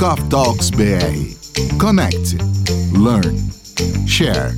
Coffee Talks BR. Connect, learn, share.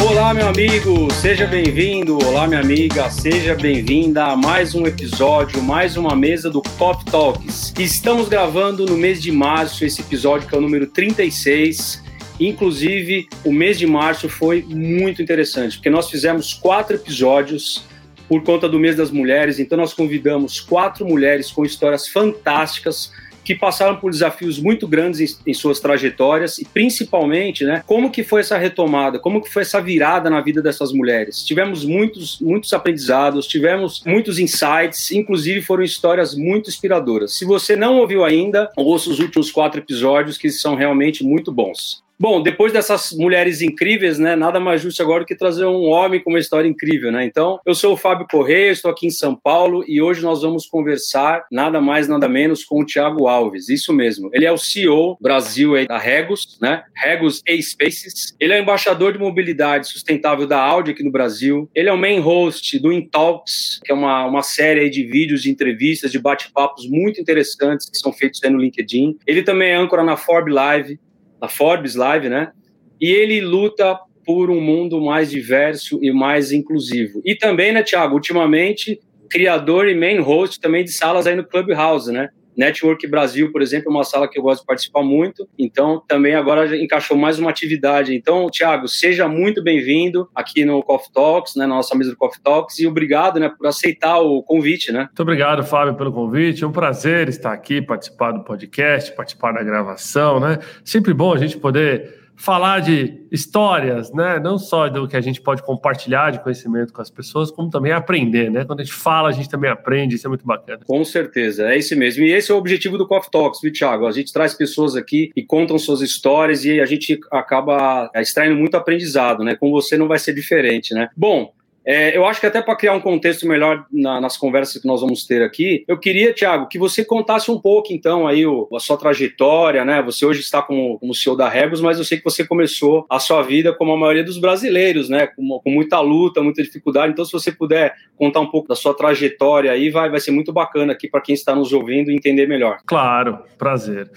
Olá, meu amigo, seja bem-vindo. Olá, minha amiga, seja bem-vinda a mais um episódio, mais uma mesa do Coffee Talks. Estamos gravando no mês de março esse episódio que é o número 36. Inclusive, o mês de março foi muito interessante, porque nós fizemos quatro episódios por conta do mês das mulheres. Então, nós convidamos quatro mulheres com histórias fantásticas que passaram por desafios muito grandes em, em, suas trajetórias e principalmente, né, como que foi essa retomada, como que foi essa virada na vida dessas mulheres. Tivemos muitos, muitos aprendizados, tivemos muitos insights, inclusive foram histórias muito inspiradoras. Se você não ouviu ainda, ouça os últimos quatro episódios que são realmente muito bons. Bom, depois dessas mulheres incríveis, né, nada mais justo agora que trazer um homem com uma história incrível, né? Então, eu sou o Fábio Correia, estou aqui em São Paulo e hoje nós vamos conversar nada mais, nada menos com o Thiago Alves. Isso mesmo. Ele é o CEO Brasil da Regus, né? Regus A-Spaces. Ele é embaixador de mobilidade sustentável da Audi aqui no Brasil. Ele é o main host do InTalks, que é uma, uma série de vídeos, de entrevistas, de bate-papos muito interessantes que são feitos aí no LinkedIn. Ele também é âncora na Forbes Live na Forbes Live, né? E ele luta por um mundo mais diverso e mais inclusivo. E também, né, Thiago, ultimamente, criador e main host também de salas aí no Clubhouse, né? Network Brasil, por exemplo, é uma sala que eu gosto de participar muito, então também agora encaixou mais uma atividade. Então, Thiago, seja muito bem-vindo aqui no Coffee Talks, né, na nossa mesa do Coffee Talks, e obrigado né, por aceitar o convite. Né? Muito obrigado, Fábio, pelo convite. É um prazer estar aqui, participar do podcast, participar da gravação. Né? Sempre bom a gente poder falar de histórias, né? Não só do que a gente pode compartilhar de conhecimento com as pessoas, como também aprender, né? Quando a gente fala, a gente também aprende, isso é muito bacana. Com certeza, é isso mesmo. E esse é o objetivo do Coffee Talks, viu, Thiago? A gente traz pessoas aqui e contam suas histórias e a gente acaba extraindo muito aprendizado, né? Com você não vai ser diferente, né? Bom, é, eu acho que até para criar um contexto melhor na, nas conversas que nós vamos ter aqui, eu queria, Tiago, que você contasse um pouco, então, aí o, a sua trajetória, né? Você hoje está como, como CEO da Rebus, mas eu sei que você começou a sua vida como a maioria dos brasileiros, né? Com, com muita luta, muita dificuldade. Então, se você puder contar um pouco da sua trajetória aí, vai, vai ser muito bacana aqui para quem está nos ouvindo entender melhor. Claro, prazer.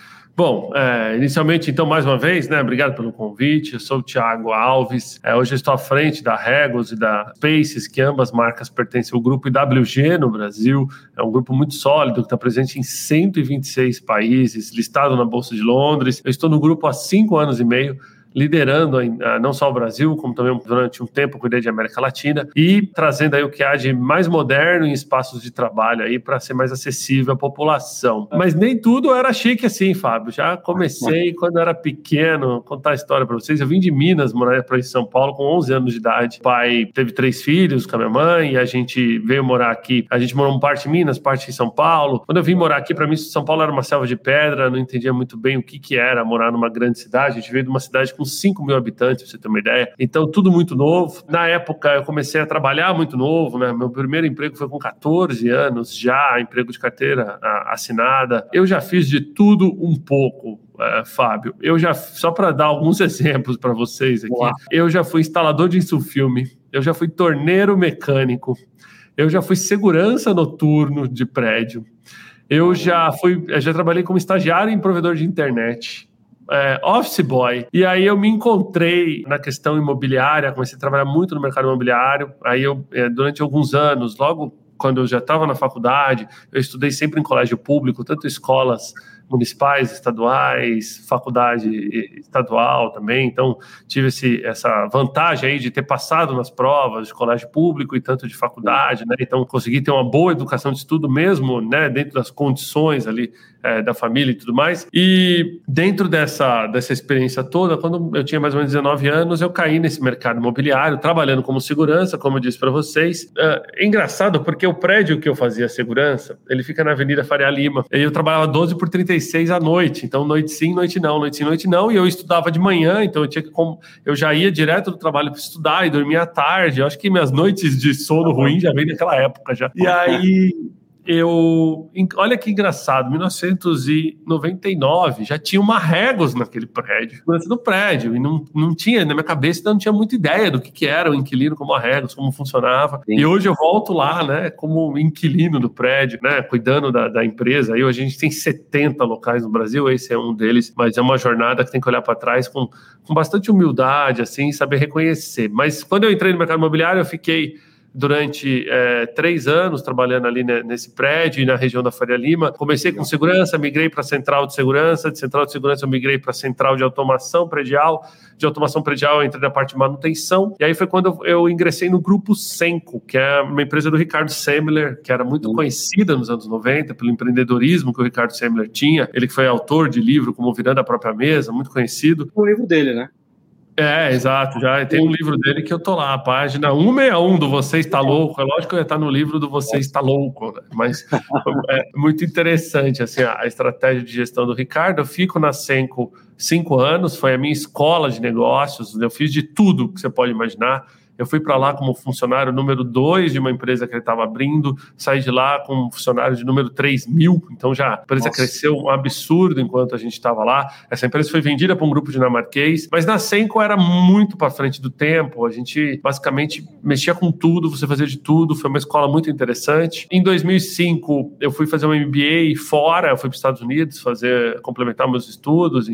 Bom, é, inicialmente, então, mais uma vez, né, obrigado pelo convite. Eu sou o Thiago Alves. É, hoje estou à frente da Regos e da Spaces, que ambas marcas pertencem ao grupo IWG no Brasil. É um grupo muito sólido que está presente em 126 países, listado na Bolsa de Londres. Eu estou no grupo há cinco anos e meio liderando não só o Brasil, como também durante um tempo cuidei de América Latina e trazendo aí o que há de mais moderno em espaços de trabalho aí para ser mais acessível à população. Mas nem tudo era chique assim, Fábio. Já comecei quando era pequeno, contar a história para vocês. Eu vim de Minas, morar para São Paulo com 11 anos de idade. O pai teve três filhos com a minha mãe e a gente veio morar aqui. A gente morou uma parte em Minas, parte em São Paulo. Quando eu vim morar aqui, para mim São Paulo era uma selva de pedra, não entendia muito bem o que que era morar numa grande cidade. A gente veio de uma cidade com com 5 mil habitantes, pra você ter uma ideia. Então, tudo muito novo. Na época, eu comecei a trabalhar muito novo, né? Meu primeiro emprego foi com 14 anos, já emprego de carteira assinada. Eu já fiz de tudo um pouco. Uh, Fábio, eu já só para dar alguns exemplos para vocês aqui, Uau. eu já fui instalador de insufilme, eu já fui torneiro mecânico, eu já fui segurança noturno de prédio, eu já fui, eu já trabalhei como estagiário em provedor de internet é, office boy. E aí eu me encontrei na questão imobiliária, comecei a trabalhar muito no mercado imobiliário. Aí eu, é, durante alguns anos, logo quando eu já estava na faculdade, eu estudei sempre em colégio público, tanto escolas municipais, estaduais, faculdade estadual também. Então, tive esse, essa vantagem aí de ter passado nas provas de colégio público e tanto de faculdade, né? Então, consegui ter uma boa educação de estudo mesmo, né? Dentro das condições ali é, da família e tudo mais. E dentro dessa, dessa experiência toda, quando eu tinha mais ou menos 19 anos, eu caí nesse mercado imobiliário, trabalhando como segurança, como eu disse para vocês. É, é engraçado porque o prédio que eu fazia segurança, ele fica na Avenida Faria Lima. E eu trabalhava 12 por 36 à noite. Então, noite sim, noite não, noite sim, noite não. E eu estudava de manhã, então eu tinha que. Eu já ia direto do trabalho para estudar e dormia à tarde. Eu acho que minhas noites de sono ruim já vem daquela época já. E aí eu. Olha que engraçado, 1999 já tinha uma Regos naquele prédio, no prédio, e não, não tinha, na minha cabeça, não tinha muita ideia do que, que era o inquilino como a Regos, como funcionava. Sim. E hoje eu volto lá, né, como inquilino do prédio, né, cuidando da, da empresa. Aí hoje a gente tem 70 locais no Brasil, esse é um deles, mas é uma jornada que tem que olhar para trás com, com bastante humildade, assim, saber reconhecer. Mas quando eu entrei no mercado imobiliário, eu fiquei durante é, três anos trabalhando ali nesse prédio e na região da Faria Lima. Comecei com segurança, migrei para a central de segurança, de central de segurança eu migrei para a central de automação predial, de automação predial eu entrei na parte de manutenção, e aí foi quando eu ingressei no grupo Senco, que é uma empresa do Ricardo Semler, que era muito uhum. conhecida nos anos 90 pelo empreendedorismo que o Ricardo Semler tinha, ele que foi autor de livro como Virando a Própria Mesa, muito conhecido. O livro dele, né? É, exato. Já tem um livro dele que eu tô lá, a página 161 do Você Está Louco. É lógico que eu ia estar no livro do Você Está Louco, né? mas é muito interessante assim, a estratégia de gestão do Ricardo. Eu fico na Senco cinco anos, foi a minha escola de negócios, eu fiz de tudo que você pode imaginar eu fui para lá como funcionário número 2 de uma empresa que ele estava abrindo, saí de lá como funcionário de número 3 mil. Então já a empresa Nossa. cresceu um absurdo enquanto a gente estava lá. Essa empresa foi vendida para um grupo dinamarquês, mas na Senco era muito para frente do tempo. A gente basicamente mexia com tudo, você fazia de tudo. Foi uma escola muito interessante. Em 2005 eu fui fazer um MBA fora, eu fui para os Estados Unidos fazer complementar meus estudos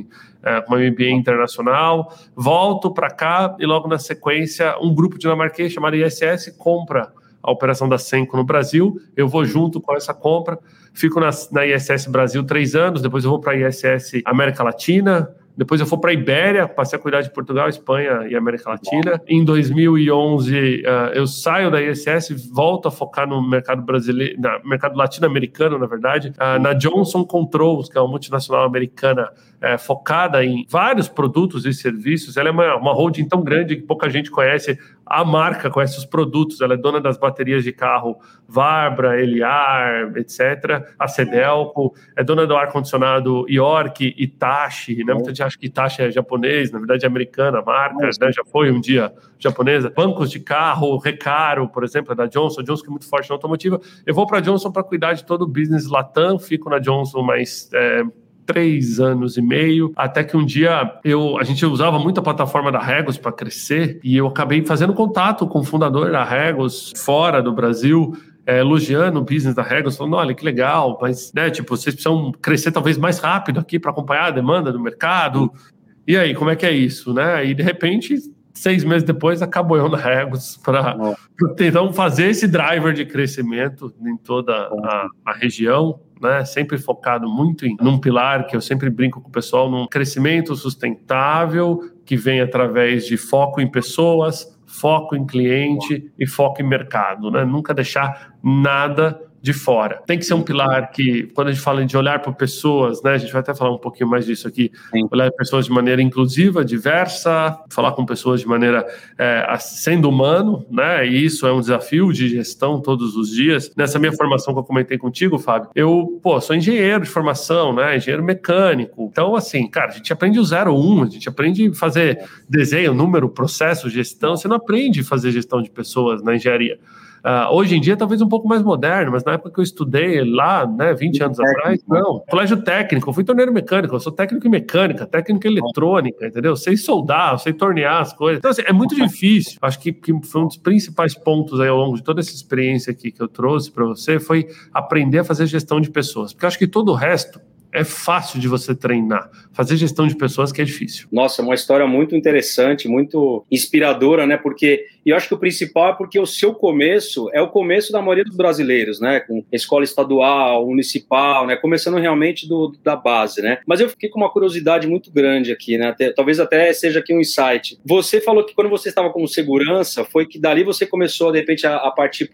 é, uma MBA internacional. Volto para cá e logo na sequência um grupo dinamarquês chamado ISS compra a operação da Senco no Brasil. Eu vou junto com essa compra, fico na, na ISS Brasil três anos, depois eu vou para a ISS América Latina, depois eu fui para a Ibéria, passei a cuidar de Portugal, Espanha e América Latina. Em 2011, uh, eu saio da ISS, volto a focar no mercado brasileiro, no mercado latino-americano, na verdade, uh, na Johnson Controls, que é uma multinacional americana uh, focada em vários produtos e serviços. Ela é uma, uma holding tão grande que pouca gente conhece a marca, conhece os produtos. Ela é dona das baterias de carro Varbra, Eliar, etc. A Cedelco, é dona do ar-condicionado York, Itachi, né? Muita gente acha que Itachi é japonês, na verdade é americana a marca, né? já foi um dia japonesa. Bancos de carro, Recaro, por exemplo, é da Johnson, Johnson que é muito forte na automotiva. Eu vou para a Johnson para cuidar de todo o business Latam, fico na Johnson mais... É, três anos e meio, até que um dia eu, a gente usava muito a plataforma da Regos para crescer e eu acabei fazendo contato com o fundador da Regos fora do Brasil é, elogiando o business da Regos, falando, olha, que legal, mas, né, tipo, vocês precisam crescer talvez mais rápido aqui para acompanhar a demanda do mercado. E aí, como é que é isso, né? E, de repente, seis meses depois, acabou eu na Regos para tentar fazer esse driver de crescimento em toda a, a região, né, sempre focado muito em num pilar que eu sempre brinco com o pessoal, num crescimento sustentável que vem através de foco em pessoas, foco em cliente e foco em mercado, né? Nunca deixar nada de fora. Tem que ser um pilar que, quando a gente fala de olhar para pessoas, né, a gente vai até falar um pouquinho mais disso aqui, Sim. olhar para pessoas de maneira inclusiva, diversa, falar com pessoas de maneira é, sendo humano, né, e isso é um desafio de gestão todos os dias. Nessa minha formação que eu comentei contigo, Fábio, eu, pô, sou engenheiro de formação, né, engenheiro mecânico. Então, assim, cara, a gente aprende o 01, a gente aprende a fazer desenho, número, processo, gestão, você não aprende a fazer gestão de pessoas na engenharia. Uh, hoje em dia, talvez um pouco mais moderno, mas na época que eu estudei lá, né, 20 anos técnico. atrás, não. Colégio técnico, eu fui torneiro mecânico, eu sou técnico em mecânica, técnico em eletrônica, entendeu? Sei soldar, sei tornear as coisas. Então, assim, é muito difícil. Acho que, que foi um dos principais pontos aí ao longo de toda essa experiência aqui que eu trouxe para você foi aprender a fazer gestão de pessoas. Porque acho que todo o resto é fácil de você treinar. Fazer gestão de pessoas que é difícil. Nossa, uma história muito interessante, muito inspiradora, né? Porque e eu acho que o principal é porque o seu começo é o começo da maioria dos brasileiros, né? Com escola estadual, municipal, né? Começando realmente do, da base, né? Mas eu fiquei com uma curiosidade muito grande aqui, né? Até, talvez até seja aqui um insight. Você falou que quando você estava como segurança, foi que dali você começou, de repente, a, a partir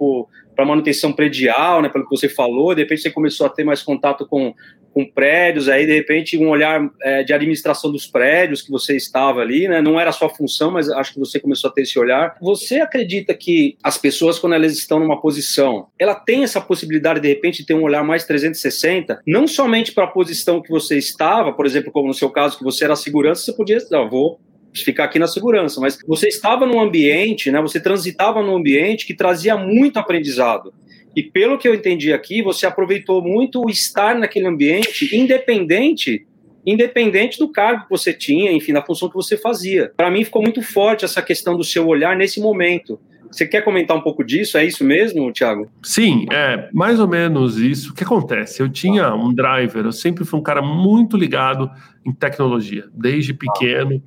para manutenção predial, né? Pelo que você falou, de repente você começou a ter mais contato com com prédios, aí de repente um olhar é, de administração dos prédios que você estava ali, né? Não era a sua função, mas acho que você começou a ter esse olhar. Você acredita que as pessoas, quando elas estão numa posição, ela tem essa possibilidade de repente de ter um olhar mais 360, não somente para a posição que você estava, por exemplo, como no seu caso, que você era segurança, você podia, não, vou ficar aqui na segurança, mas você estava num ambiente, né? Você transitava num ambiente que trazia muito aprendizado E pelo que eu entendi aqui, você aproveitou muito o estar naquele ambiente, independente independente do cargo que você tinha, enfim, da função que você fazia. Para mim ficou muito forte essa questão do seu olhar nesse momento. Você quer comentar um pouco disso? É isso mesmo, Thiago? Sim, é mais ou menos isso. O que acontece? Eu tinha um driver, eu sempre fui um cara muito ligado em tecnologia, desde pequeno.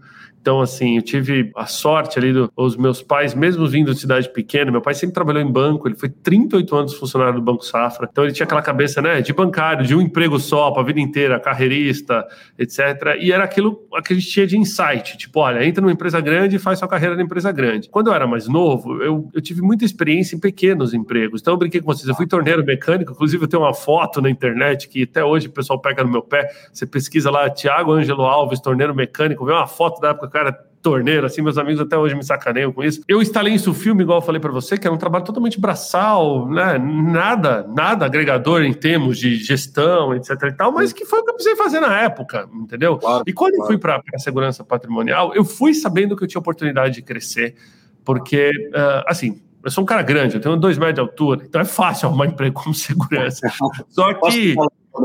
Então, assim, eu tive a sorte ali dos meus pais, mesmo vindo de cidade pequena, meu pai sempre trabalhou em banco, ele foi 38 anos funcionário do Banco Safra, então ele tinha aquela cabeça, né, de bancário, de um emprego só para a vida inteira, carreirista, etc. E era aquilo que a gente tinha de insight, tipo, olha, entra numa empresa grande e faz sua carreira na empresa grande. Quando eu era mais novo, eu, eu tive muita experiência em pequenos empregos, então eu brinquei com vocês, eu fui torneiro mecânico, inclusive eu tenho uma foto na internet que até hoje o pessoal pega no meu pé, você pesquisa lá, Tiago Ângelo Alves, torneiro mecânico, vê uma foto da época cara torneiro, assim, meus amigos até hoje me sacaneiam com isso. Eu instalei isso filme, igual eu falei para você, que era um trabalho totalmente braçal, né? Nada, nada agregador em termos de gestão, etc e tal, mas que foi o que eu precisei fazer na época, entendeu? Claro, e quando claro. eu fui para a segurança patrimonial, eu fui sabendo que eu tinha oportunidade de crescer, porque, uh, assim, eu sou um cara grande, eu tenho dois metros de altura, então é fácil arrumar emprego como segurança. Só que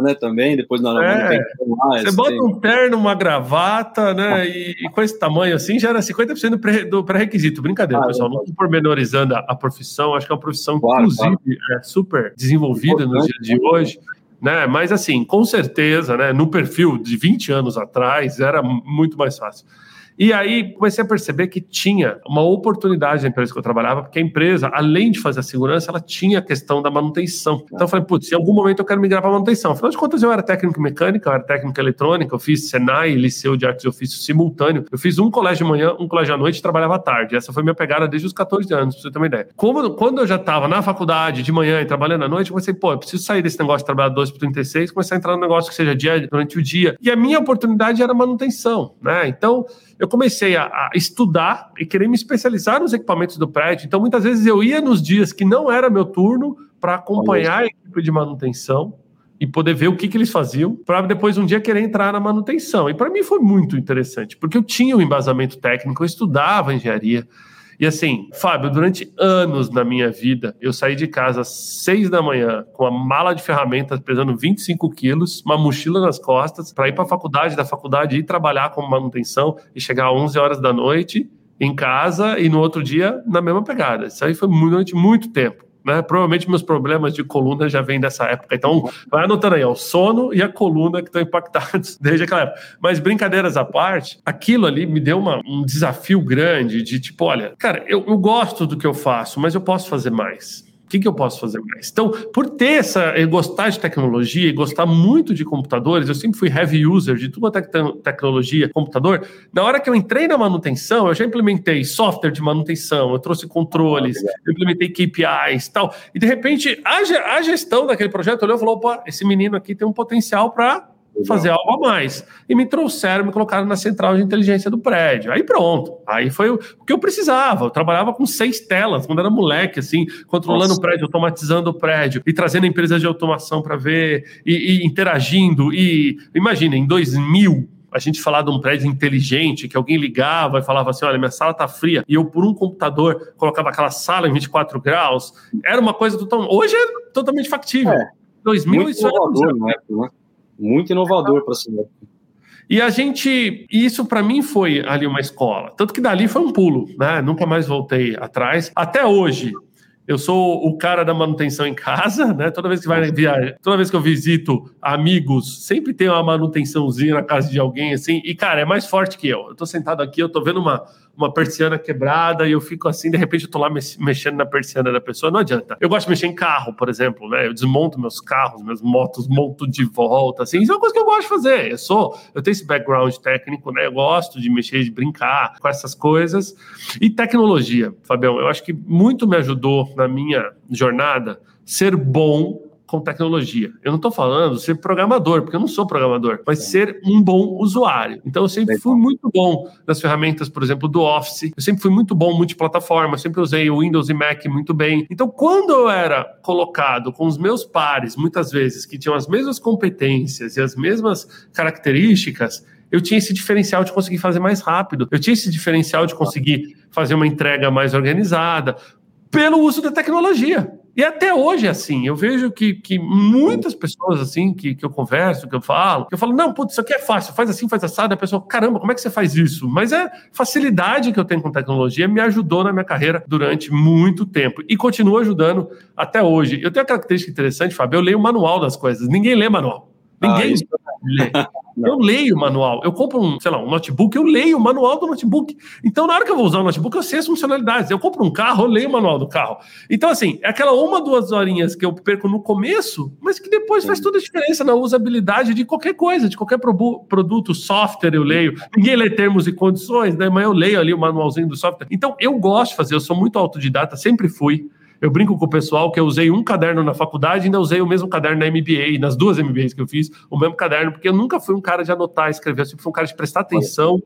né, também, depois na é, mais, Você bota tem... um terno, uma gravata, né, e, e, com esse tamanho assim, já era 50% do pré-requisito. Brincadeira, ah, pessoal, é. não estou pormenorizando a, a, profissão, acho que é uma profissão, claro, inclusive, claro. É super desenvolvida no dia de hoje. Né? Mas assim, com certeza, né, no perfil de 20 anos atrás, era muito mais fácil. E aí comecei a perceber que tinha uma oportunidade na empresa que eu trabalhava, porque a empresa, além de fazer a segurança, ela tinha a questão da manutenção. Então eu falei, putz, em algum momento eu quero migrar para manutenção. Afinal de contas, eu era técnico mecânica, eu era técnico eletrônica, eu fiz Senai, Liceu de Artes e Ofício simultâneo. Eu fiz um colégio de manhã, um colégio à noite e trabalhava à tarde. Essa foi minha pegada desde os 14 anos, pra você ter uma ideia. Como, quando eu já estava na faculdade de manhã e trabalhando à noite, eu comecei, pô, eu preciso sair desse negócio de trabalhar 12 por 36, começar a entrar no negócio que seja dia durante o dia. E a minha oportunidade era manutenção, né? Então, eu comecei a, a, estudar e querer me especializar nos equipamentos do prédio. Então, muitas vezes eu ia nos dias que não era meu turno para acompanhar a equipe de manutenção e poder ver o que, que eles faziam, para depois um dia querer entrar na manutenção. E para mim foi muito interessante, porque eu tinha um embasamento técnico, eu estudava engenharia. E assim, Fábio, durante anos na minha vida, eu saí de casa às seis da manhã com a mala de ferramentas pesando 25 quilos, uma mochila nas costas, para ir para a faculdade, da faculdade ir trabalhar como manutenção e chegar às 11 horas da noite em casa e no outro dia na mesma pegada. Isso aí foi durante muito tempo. Né? Provavelmente meus problemas de coluna já vêm dessa época. Então, vai anotando aí, ó, o sono e a coluna que estão impactados desde aquela época. Mas brincadeiras à parte, aquilo ali me deu uma, um desafio grande de tipo, olha, cara, eu, eu gosto do que eu faço, mas eu posso fazer mais que, que eu posso fazer mais? Então, por ter essa, gostar de tecnologia e gostar muito de computadores, eu sempre fui heavy user de toda a te tecnologia, computador. Na hora que eu entrei na manutenção, eu já implementei software de manutenção, eu trouxe controles, eu implementei KPIs tal. E de repente, a, a gestão daquele projeto olhou e falou: opa, esse menino aqui tem um potencial para fazer algo a mais. E me trouxeram, me colocaram na central de inteligência do prédio. Aí pronto. Aí foi o, que eu precisava. Eu trabalhava com seis telas, quando era moleque, assim, controlando Nossa. o prédio, automatizando o prédio e trazendo empresas de automação para ver e, e, interagindo. E imagina, em 2000, a gente falar de um prédio inteligente, que alguém ligava e falava assim: olha, minha sala tá fria, e eu, por um computador, colocava aquela sala em 24 graus. Era uma coisa totalmente. Hoje é totalmente factível. É. 2000 isso era. Né? Muito inovador para si. E a gente, isso para mim foi ali uma escola. Tanto que dali foi um pulo, né? Nunca mais voltei atrás. Até hoje, eu sou o cara da manutenção em casa, né? Toda vez que vai viajar, toda vez que eu visito amigos, sempre tem uma manutençãozinha na casa de alguém assim. E cara, é mais forte que eu. Eu tô sentado aqui, eu tô vendo uma uma persiana quebrada e eu fico assim, de repente eu tô lá mexendo na persiana da pessoa, não adianta. Eu gosto de mexer em carro, por exemplo, né? Eu desmonto meus carros, minhas motos, monto de volta, assim. Isso é uma coisa que eu gosto de fazer. Eu sou, eu tenho esse background técnico, né? Eu gosto de mexer, de brincar com essas coisas. E tecnologia, Fabião, eu acho que muito me ajudou na minha jornada ser bom com tecnologia. Eu não estou falando ser programador, porque eu não sou programador, mas ser um bom usuário. Então, eu sempre fui muito bom nas ferramentas, por exemplo, do Office. Eu sempre fui muito bom multiplataforma, sempre usei o Windows e Mac muito bem. Então, quando eu era colocado com os meus pares, muitas vezes, que tinham as mesmas competências e as mesmas características, eu tinha esse diferencial de conseguir fazer mais rápido, eu tinha esse diferencial de conseguir fazer uma entrega mais organizada, pelo uso da tecnologia. E até hoje é assim. Eu vejo que, que muitas pessoas assim que, que eu converso, que eu falo, que eu falo, não, putz, isso aqui é fácil, faz assim, faz assado. A pessoa, caramba, como é que você faz isso? Mas é facilidade que eu tenho com tecnologia me ajudou na minha carreira durante muito tempo e continua ajudando até hoje. Eu tenho uma característica interessante, Fábio, eu leio o manual das coisas. Ninguém lê manual. Ninguém ah, lê. Eu leio o manual. Eu compro um, sei lá, um notebook, eu leio o manual do notebook. Então, na hora que eu vou usar o notebook, eu sei as funcionalidades. Eu compro um carro, eu leio o manual do carro. Então, assim, é aquela uma, duas horinhas que eu perco no começo, mas que depois faz toda a diferença na usabilidade de qualquer coisa, de qualquer produto, software eu leio. Ninguém lê termos e condições, né? Mas eu leio ali o manualzinho do software. Então, eu gosto de fazer, eu sou muito autodidata, sempre fui. Eu brinco com o pessoal que eu usei um caderno na faculdade e ainda usei o mesmo caderno na MBA, nas duas MBAs que eu fiz, o mesmo caderno, porque eu nunca fui um cara de anotar, escrever, eu sempre fui um cara de prestar atenção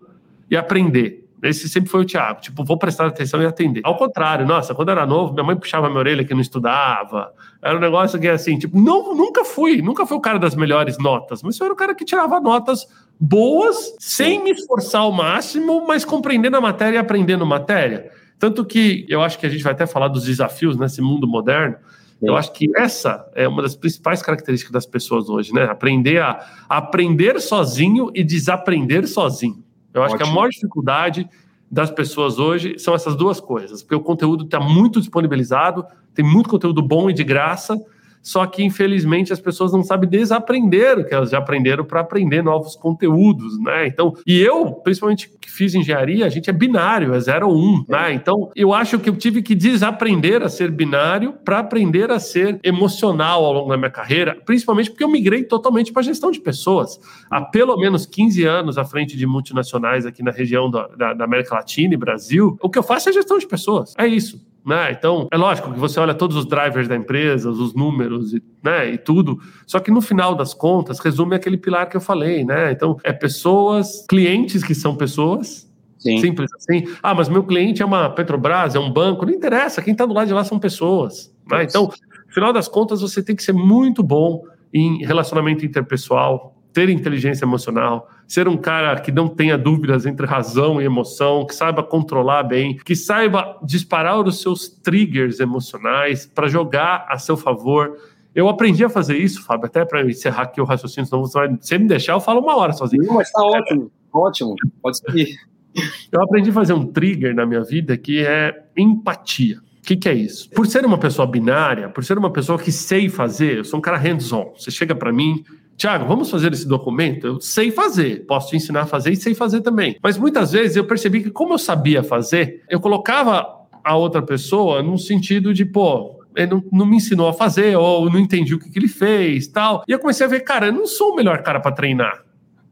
e aprender. Esse sempre foi o Thiago, tipo, vou prestar atenção e atender. Ao contrário, nossa, quando eu era novo, minha mãe puxava minha orelha que não estudava. Era um negócio que assim, tipo, não, nunca fui, nunca fui o cara das melhores notas, mas eu era o cara que tirava notas boas, sem me esforçar ao máximo, mas compreendendo a matéria e aprendendo matéria. Tanto que eu acho que a gente vai até falar dos desafios nesse mundo moderno. Sim. Eu acho que essa é uma das principais características das pessoas hoje, né? Aprender a, aprender sozinho e desaprender sozinho. Eu acho Ótimo. que a maior dificuldade das pessoas hoje são essas duas coisas, porque o conteúdo está muito disponibilizado, tem muito conteúdo bom e de graça, só que infelizmente as pessoas não sabem desaprender o que elas já aprenderam para aprender novos conteúdos, né? Então, e eu, principalmente que fiz engenharia, a gente é binário, é 0 ou 1, um, né? Então, eu acho que eu tive que desaprender a ser binário para aprender a ser emocional ao longo da minha carreira, principalmente porque eu migrei totalmente para gestão de pessoas. Há pelo menos 15 anos à frente de multinacionais aqui na região da, da, da América Latina e Brasil, o que eu faço é gestão de pessoas. É isso. Né? Então, é lógico que você olha todos os drivers da empresa, os números e, né, e tudo, só que no final das contas, resume aquele pilar que eu falei, né? Então, é pessoas, clientes que são pessoas, Sim. Simples assim. Ah, mas meu cliente é uma Petrobras, é um banco, não interessa, quem está do lado de lá são pessoas. Né? Então, no final das contas, você tem que ser muito bom em relacionamento interpessoal, ter inteligência emocional, ser um cara que não tenha dúvidas entre razão e emoção, que saiba controlar bem, que saiba disparar os seus triggers emocionais para jogar a seu favor. Eu aprendi a fazer isso, Fábio, até para encerrar aqui o raciocínio, senão você vai se me deixar, eu falo uma hora sozinho. Não, mas está ótimo, ótimo, pode seguir. Eu aprendi a fazer um trigger na minha vida que é empatia. O que, que, é isso? Por ser uma pessoa binária, por ser uma pessoa que sei fazer, eu sou um cara hands-on. Você chega para mim, Tiago, vamos fazer esse documento? Eu sei fazer, posso te ensinar a fazer e sei fazer também. Mas muitas vezes eu percebi que, como eu sabia fazer, eu colocava a outra pessoa num sentido de, pô, ele não, não me ensinou a fazer, ou não entendi o que, que ele fez tal. E eu comecei a ver, cara, eu não sou o melhor cara para treinar.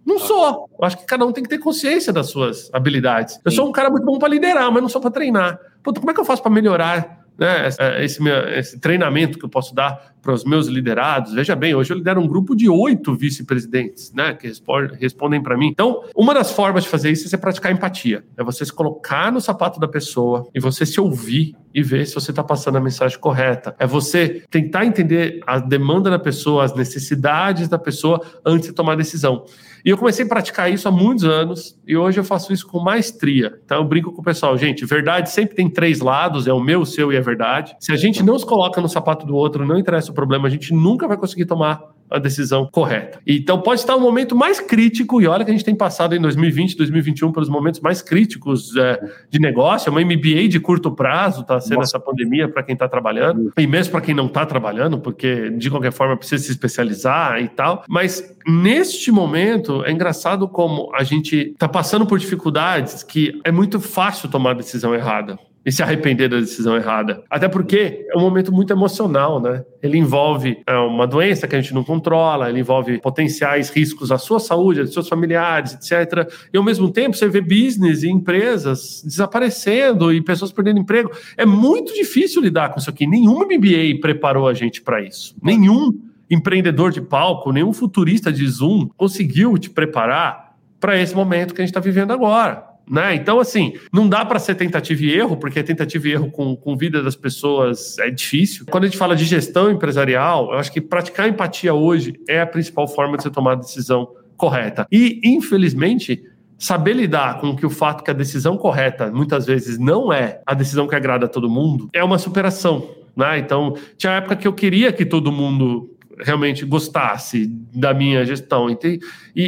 Não sou. Eu acho que cada um tem que ter consciência das suas habilidades. Eu sou um cara muito bom para liderar, mas não sou para treinar. Puta, como é que eu faço para melhorar né, esse, esse, treinamento que eu posso dar para os meus liderados. Veja bem, hoje eu lidero um grupo de oito vice-presidentes né, que respondem para mim. Então, uma das formas de fazer isso é praticar empatia. É você se colocar no sapato da pessoa e você se ouvir e ver se você está passando a mensagem correta. É você tentar entender a demanda da pessoa, as necessidades da pessoa antes de tomar a decisão. E eu comecei a praticar isso há muitos anos e hoje eu faço isso com maestria. Então eu brinco com o pessoal, gente, verdade sempre tem três lados, é o meu, o seu e a verdade. Se a gente não se coloca no sapato do outro, não interessa o problema, a gente nunca vai conseguir tomar a decisão correta. Então pode estar o um momento mais crítico, e olha que a gente tem passado em 2020, 2021 pelos momentos mais críticos é, de negócio, é uma MBA de curto prazo está sendo Nossa. essa pandemia para quem está trabalhando, e mesmo para quem não está trabalhando, porque de qualquer forma precisa se especializar e tal. Mas neste momento é engraçado como a gente está passando por dificuldades que é muito fácil tomar a decisão errada e se arrepender da decisão errada. Até porque é um momento muito emocional, né? Ele envolve é, uma doença que a gente não controla, ele envolve potenciais riscos à sua saúde, aos seus familiares, etc. E ao mesmo tempo você vê business e empresas desaparecendo e pessoas perdendo emprego. É muito difícil lidar com isso aqui. Nenhuma MBA preparou a gente para isso. Nenhum empreendedor de palco, nenhum futurista de Zoom conseguiu te preparar para esse momento que a gente está vivendo agora. Né? Então, assim, não dá para ser tentativa e erro, porque tentativa e erro com, com vida das pessoas é difícil. Quando a gente fala de gestão empresarial, eu acho que praticar empatia hoje é a principal forma de você tomar a decisão correta. E, infelizmente, saber lidar com que o fato que a decisão correta muitas vezes não é a decisão que agrada a todo mundo é uma superação. Né? Então, tinha época que eu queria que todo mundo realmente gostasse da minha gestão. E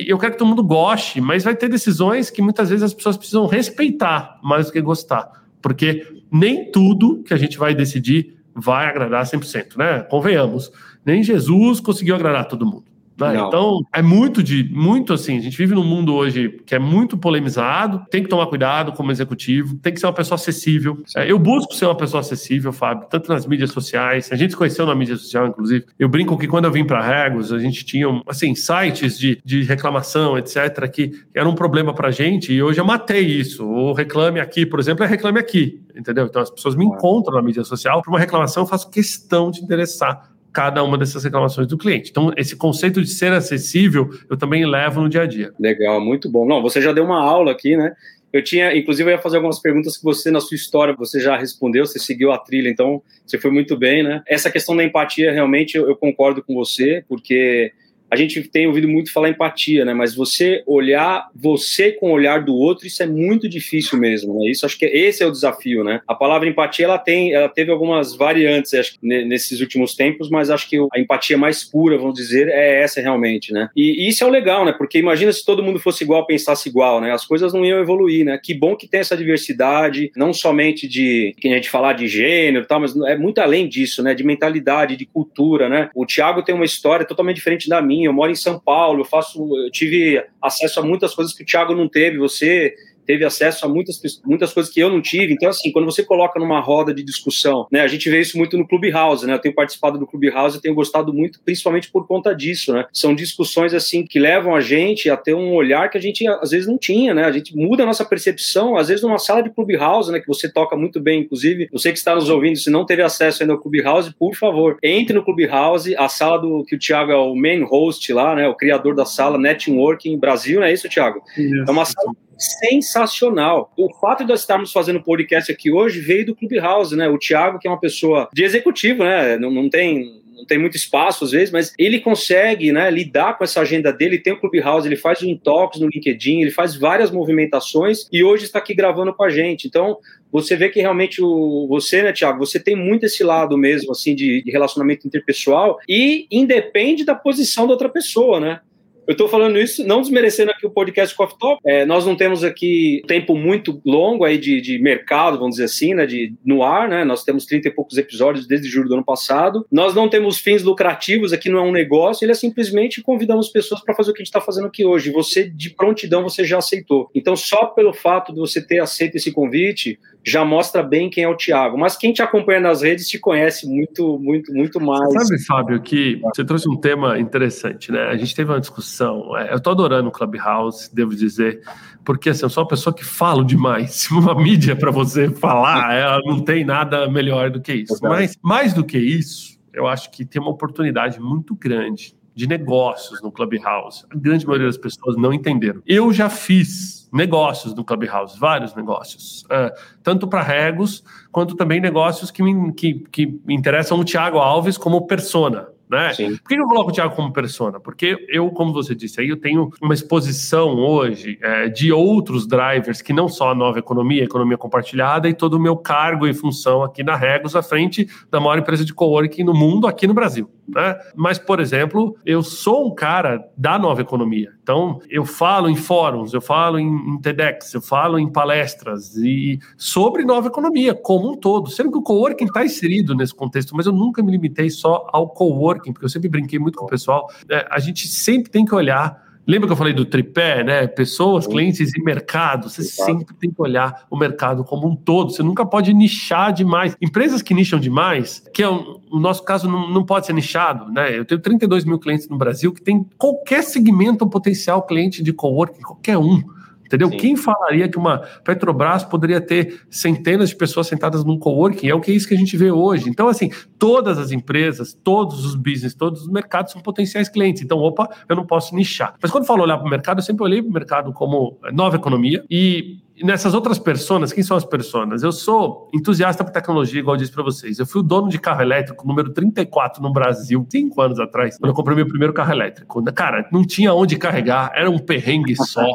eu quero que todo mundo goste, mas vai ter decisões que muitas vezes as pessoas precisam respeitar mais do que gostar. Porque nem tudo que a gente vai decidir vai agradar 100%, né? Convenhamos. Nem Jesus conseguiu agradar todo mundo. Né? Então, é muito de muito assim. A gente vive num mundo hoje que é muito polemizado, tem que tomar cuidado como executivo, tem que ser uma pessoa acessível. É, eu busco ser uma pessoa acessível, Fábio, tanto nas mídias sociais. A gente se conheceu na mídia social, inclusive. Eu brinco que quando eu vim para Regos, a gente tinha assim, sites de, de reclamação, etc., que era um problema para a gente, e hoje eu matei isso. O Reclame Aqui, por exemplo, é Reclame Aqui, entendeu? Então as pessoas me encontram na mídia social para uma reclamação, eu faço questão de interessar cada uma dessas reclamações do cliente. Então, esse conceito de ser acessível, eu também levo no dia a dia. Legal, muito bom. Não, você já deu uma aula aqui, né? Eu tinha, inclusive, eu ia fazer algumas perguntas que você, na sua história, você já respondeu, você seguiu a trilha, então você foi muito bem, né? Essa questão da empatia, realmente, eu, eu concordo com você, porque a gente tem ouvido muito falar empatia, né? Mas você olhar você com o olhar do outro, isso é muito difícil mesmo, né? Isso acho que esse é o desafio, né? A palavra empatia, ela tem, ela teve algumas variantes acho, nesses últimos tempos, mas acho que a empatia mais pura, vamos dizer, é essa realmente, né? E, e isso é o legal, né? Porque imagina se todo mundo fosse igual, pensasse igual, né? As coisas não iam evoluir, né? Que bom que tem essa diversidade, não somente de que a gente falar de gênero, tal, mas é muito além disso, né? De mentalidade, de cultura, né? O Thiago tem uma história totalmente diferente da minha eu moro em São Paulo, eu faço, eu tive acesso a muitas coisas que o Thiago não teve, você teve acesso a muitas, muitas coisas que eu não tive. Então, assim, quando você coloca numa roda de discussão, né, a gente vê isso muito no Clubhouse, né? Eu tenho participado do Clubhouse e tenho gostado muito, principalmente por conta disso, né? São discussões, assim, que levam a gente a ter um olhar que a gente, às vezes, não tinha, né? A gente muda a nossa percepção, às vezes, numa sala de Clubhouse, né, que você toca muito bem, inclusive. Você que está nos ouvindo, se não teve acesso ainda ao Clubhouse, por favor, entre no Clubhouse, a sala do que o Thiago é o main host lá, né? O criador da sala Networking Brasil, não é isso, Thiago? Isso. É uma sala sensacional. O fato de nós estarmos fazendo podcast aqui hoje veio do Clubhouse, né? O Thiago, que é uma pessoa de executivo, né? Não, não tem não tem muito espaço às vezes, mas ele consegue né, lidar com essa agenda dele. Tem o Clubhouse, ele faz um talks no LinkedIn, ele faz várias movimentações e hoje está aqui gravando com a gente. Então, você vê que realmente o, você, né, Tiago, você tem muito esse lado mesmo, assim, de, de relacionamento interpessoal e independe da posição da outra pessoa, né? Eu estou falando isso não desmerecendo aqui o podcast Coffee Talk. É, nós não temos aqui tempo muito longo aí de, de mercado, vamos dizer assim, né, de, no ar, né? Nós temos 30 e poucos episódios desde julho do ano passado. Nós não temos fins lucrativos, aqui não é um negócio, ele é simplesmente convidamos pessoas para fazer o que a gente está fazendo aqui hoje. Você, de prontidão, você já aceitou. Então, só pelo fato de você ter aceito esse convite, já mostra bem quem é o Thiago. Mas quem te acompanha nas redes te conhece muito, muito, muito mais. Sabe, Fábio, que você trouxe um tema interessante, né? A gente teve uma discussão. É, eu tô adorando o Clubhouse, devo dizer, porque assim, eu sou uma pessoa que falo demais. Se uma mídia para você falar, ela não tem nada melhor do que isso. Mas mais do que isso, eu acho que tem uma oportunidade muito grande de negócios no Clubhouse. A grande maioria das pessoas não entenderam. Eu já fiz negócios no Clubhouse, vários negócios, uh, tanto para Regos, quanto também negócios que me, que, que interessam o Thiago Alves como persona. Né? Sim. Por que eu coloco o Thiago como persona? Porque eu, como você disse aí, eu tenho uma exposição hoje é, de outros drivers que não só a nova economia, a economia compartilhada e todo o meu cargo e função aqui na Regos à frente da maior empresa de coworking no mundo aqui no Brasil. Né? Mas, por exemplo, eu sou um cara da nova economia. Então, eu falo em fóruns, eu falo em, em TEDx, eu falo em palestras e sobre nova economia como um todo. Sendo que o coworking está inserido nesse contexto, mas eu nunca me limitei só ao coworking, porque eu sempre brinquei muito com o pessoal. É, a gente sempre tem que olhar Lembra que eu falei do tripé, né? Pessoas, clientes e mercado. Você sempre tem que olhar o mercado como um todo. Você nunca pode nichar demais. Empresas que nicham demais, que é um, o nosso caso não, não pode ser nichado, né? Eu tenho 32 mil clientes no Brasil que tem qualquer segmento potencial cliente de coworking, qualquer um. Entendeu? Sim. Quem falaria que uma Petrobras poderia ter centenas de pessoas sentadas num coworking? É o que é isso que a gente vê hoje. Então, assim, todas as empresas, todos os business, todos os mercados são potenciais clientes. Então, opa, eu não posso nichar. Mas quando eu falo olhar para o mercado, eu sempre olhei para o mercado como nova economia e nessas outras pessoas, quem são as pessoas? Eu sou entusiasta por tecnologia, igual eu disse para vocês. Eu fui o dono de carro elétrico número 34 no Brasil, cinco anos atrás, quando eu comprei meu primeiro carro elétrico. Cara, não tinha onde carregar, era um perrengue só.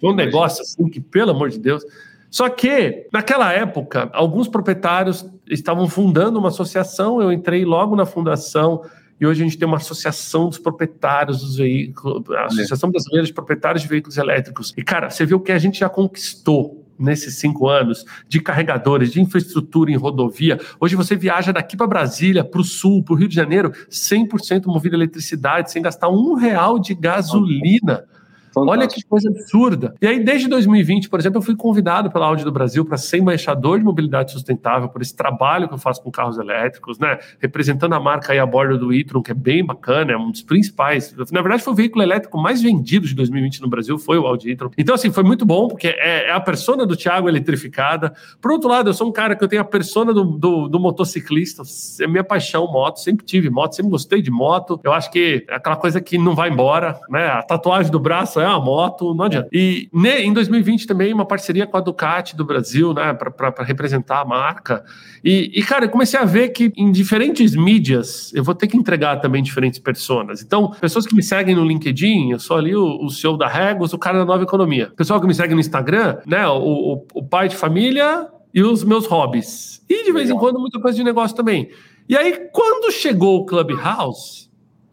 Foi um negócio assim que, pelo amor de Deus. Só que, naquela época, alguns proprietários estavam fundando uma associação, eu entrei logo na fundação, e hoje a gente tem uma associação dos proprietários dos veículos, a Associação Brasileira de Proprietários de Veículos Elétricos. E, cara, você vê o que a gente já conquistou nesses cinco anos de carregadores, de infraestrutura em rodovia. Hoje você viaja daqui para Brasília, para o sul, para o Rio de Janeiro, 100% movido a eletricidade, sem gastar um real de gasolina. Fantástico. Olha que coisa absurda. E aí, desde 2020, por exemplo, eu fui convidado pela Audi do Brasil para ser embaixador de mobilidade sustentável por esse trabalho que eu faço com carros elétricos, né? Representando a marca aí a bordo do e-tron, que é bem bacana, é um dos principais. Na verdade, foi o veículo elétrico mais vendido de 2020 no Brasil, foi o Audi e-tron. Então, assim, foi muito bom, porque é, é a persona do Thiago eletrificada. Por outro lado, eu sou um cara que eu tenho a persona do, do, do motociclista, é minha paixão moto, sempre tive moto, sempre gostei de moto. Eu acho que é aquela coisa que não vai embora, né? A tatuagem do braço é uma moto, não adianta. E né, em 2020 também uma parceria com a Ducati do Brasil, né, para representar a marca. E, e, cara, eu comecei a ver que em diferentes mídias eu vou ter que entregar também diferentes personas. Então, pessoas que me seguem no LinkedIn, eu sou ali o, o CEO da Regos, o cara da nova economia. Pessoal que me segue no Instagram, né, o, o, o pai de família e os meus hobbies. E de vez em quando muita coisa de negócio também. E aí, quando chegou o Clubhouse,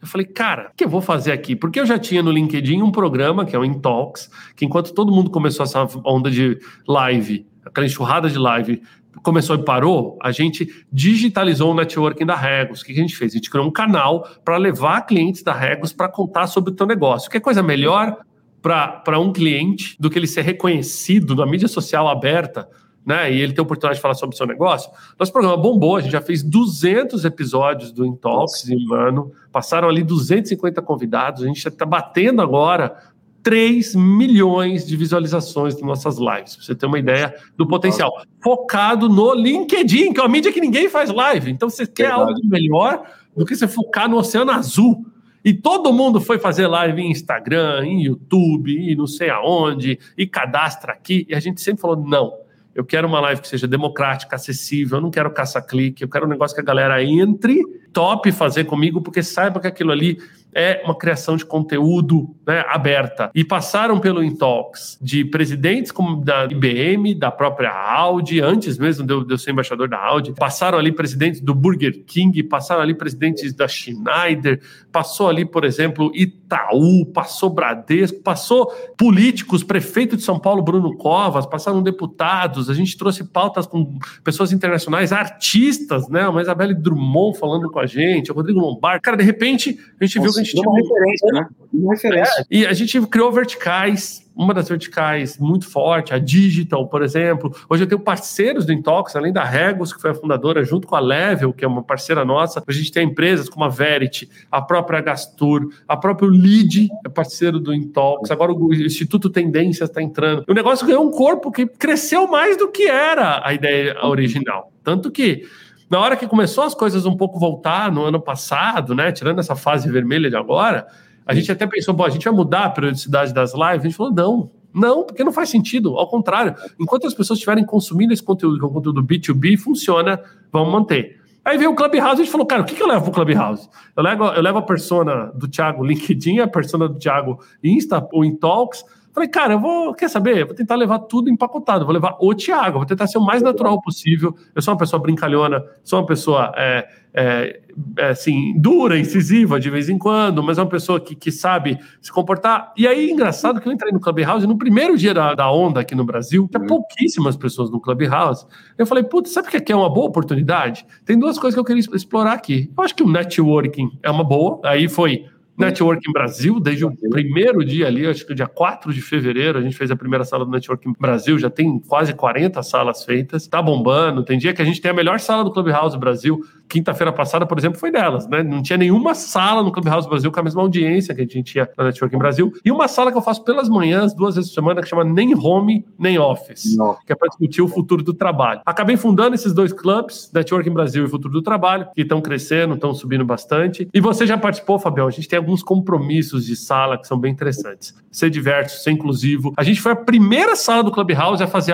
eu falei, cara, o que eu vou fazer aqui? Porque eu já tinha no LinkedIn um programa, que é o Intalks, que enquanto todo mundo começou essa onda de live, aquela enxurrada de live, começou e parou, a gente digitalizou o networking da Regos. O que a gente fez? A gente criou um canal para levar clientes da Regos para contar sobre o teu negócio. Que coisa melhor para um cliente do que ele ser reconhecido na mídia social aberta né, e ele tem a oportunidade de falar sobre o seu negócio. Nosso programa bombou, a gente já fez 200 episódios do Intox em um ano, passaram ali 250 convidados, a gente está batendo agora 3 milhões de visualizações de nossas lives, para você ter uma ideia do potencial. Focado no LinkedIn, que é uma mídia que ninguém faz live. Então, você quer Verdade. algo melhor do que você focar no Oceano Azul. E todo mundo foi fazer live em Instagram, em YouTube, e não sei aonde, e cadastra aqui. E a gente sempre falou: não, eu quero uma live que seja democrática, acessível, eu não quero caça-clique, eu quero um negócio que a galera entre, top fazer comigo, porque saiba que aquilo ali é uma criação de conteúdo né, aberta. E passaram pelo Intox de presidentes como da IBM, da própria Audi, antes mesmo de eu, ser embaixador da Audi, passaram ali presidentes do Burger King, passaram ali presidentes da Schneider, passou ali, por exemplo, Itaú, passou Bradesco, passou políticos, prefeito de São Paulo, Bruno Covas, passaram deputados, a gente trouxe pautas com pessoas internacionais, artistas, né? Uma Isabelle Drummond falando com a gente, o Rodrigo Lombardi. Cara, de repente, a gente Nossa, viu que a gente tinha uma referência, né? Uma referência. É, e a gente criou verticais uma das verticais muito forte, a Digital, por exemplo. Hoje eu tenho parceiros do Intox, além da Regos, que foi a fundadora, junto com a Level, que é uma parceira nossa. A gente tem empresas como a Verity, a própria Gastur, a própria Lead é parceiro do Intox. Agora o Instituto Tendências está entrando. O negócio ganhou um corpo que cresceu mais do que era a ideia original. Tanto que na hora que começou as coisas um pouco voltar no ano passado, né, tirando essa fase vermelha de agora, a gente até pensou, bom, a gente vai mudar a periodicidade das lives. A gente falou, não, não, porque não faz sentido. Ao contrário, enquanto as pessoas estiverem consumindo esse conteúdo, que é um conteúdo B2B, funciona, vamos manter. Aí veio o Clubhouse e a gente falou, cara, o que, que eu levo pro Clubhouse? Eu levo, eu levo a persona do Thiago LinkedIn, a persona do Thiago Insta ou em Talks. Falei, cara, eu vou, quer saber? Eu vou tentar levar tudo empacotado, vou levar o Thiago, vou tentar ser o mais natural possível. Eu sou uma pessoa brincalhona, sou uma pessoa é, é, é, assim, dura, incisiva de vez em quando, mas é uma pessoa que, que sabe se comportar. E aí, engraçado que eu entrei no Clubhouse no primeiro dia da, da onda aqui no Brasil, tinha uhum. pouquíssimas pessoas no Clubhouse. Eu falei, putz, sabe o que é uma boa oportunidade? Tem duas coisas que eu queria explorar aqui. Eu acho que o networking é uma boa, aí foi Networking Brasil, desde o primeiro dia ali, acho que dia 4 de fevereiro, a gente fez a primeira sala do Networking Brasil, já tem quase 40 salas feitas, tá bombando. Tem dia que a gente tem a melhor sala do Clubhouse Brasil. Quinta-feira passada, por exemplo, foi delas, né? Não tinha nenhuma sala no Clubhouse Brasil com a mesma audiência que a gente tinha na Networking Brasil. E uma sala que eu faço pelas manhãs, duas vezes por semana, que chama Nem Home, Nem Office, Não. que é para discutir o futuro do trabalho. Acabei fundando esses dois clubes, Networking Brasil e Futuro do Trabalho, que estão crescendo, estão subindo bastante. E você já participou, Fabião? A gente tem alguns compromissos de sala que são bem interessantes. Ser diverso, ser inclusivo. A gente foi a primeira sala do Clubhouse a fazer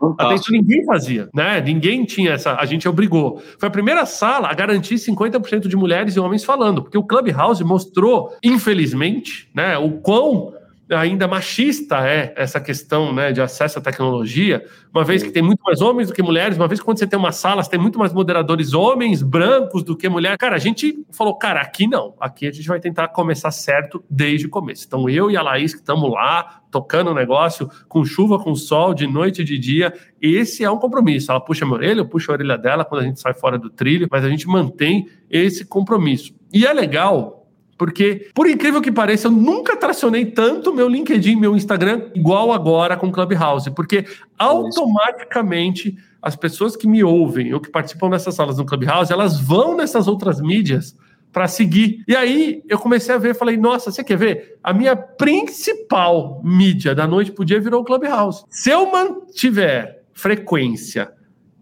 audiodescrição. Até isso ninguém fazia, né? Ninguém tinha essa. A gente obrigou. Foi a primeira sala a garantir 50% de mulheres e homens falando, porque o Clubhouse mostrou, infelizmente, né, o quão ainda machista é essa questão né, de acesso à tecnologia, uma vez que tem muito mais homens do que mulheres, uma vez que quando você tem uma sala, você tem muito mais moderadores homens, brancos do que mulheres. Cara, a gente falou, cara, aqui não. Aqui a gente vai tentar começar certo desde o começo. Então, eu e a Laís, que estamos lá, tocando o negócio, com chuva, com sol, de noite e de dia, esse é um compromisso. Ela puxa a minha orelha, eu puxo a orelha dela quando a gente sai fora do trilho, mas a gente mantém esse compromisso. E é legal porque, por incrível que pareça, eu nunca tracionei tanto meu LinkedIn, meu Instagram, igual agora com Clubhouse, porque automaticamente as pessoas que me ouvem ou que participam dessas salas no Clubhouse, elas vão nessas outras mídias para seguir. E aí eu comecei a ver, falei, nossa, você quer ver? A minha principal mídia da noite pro dia virou o Clubhouse. Se eu mantiver frequência,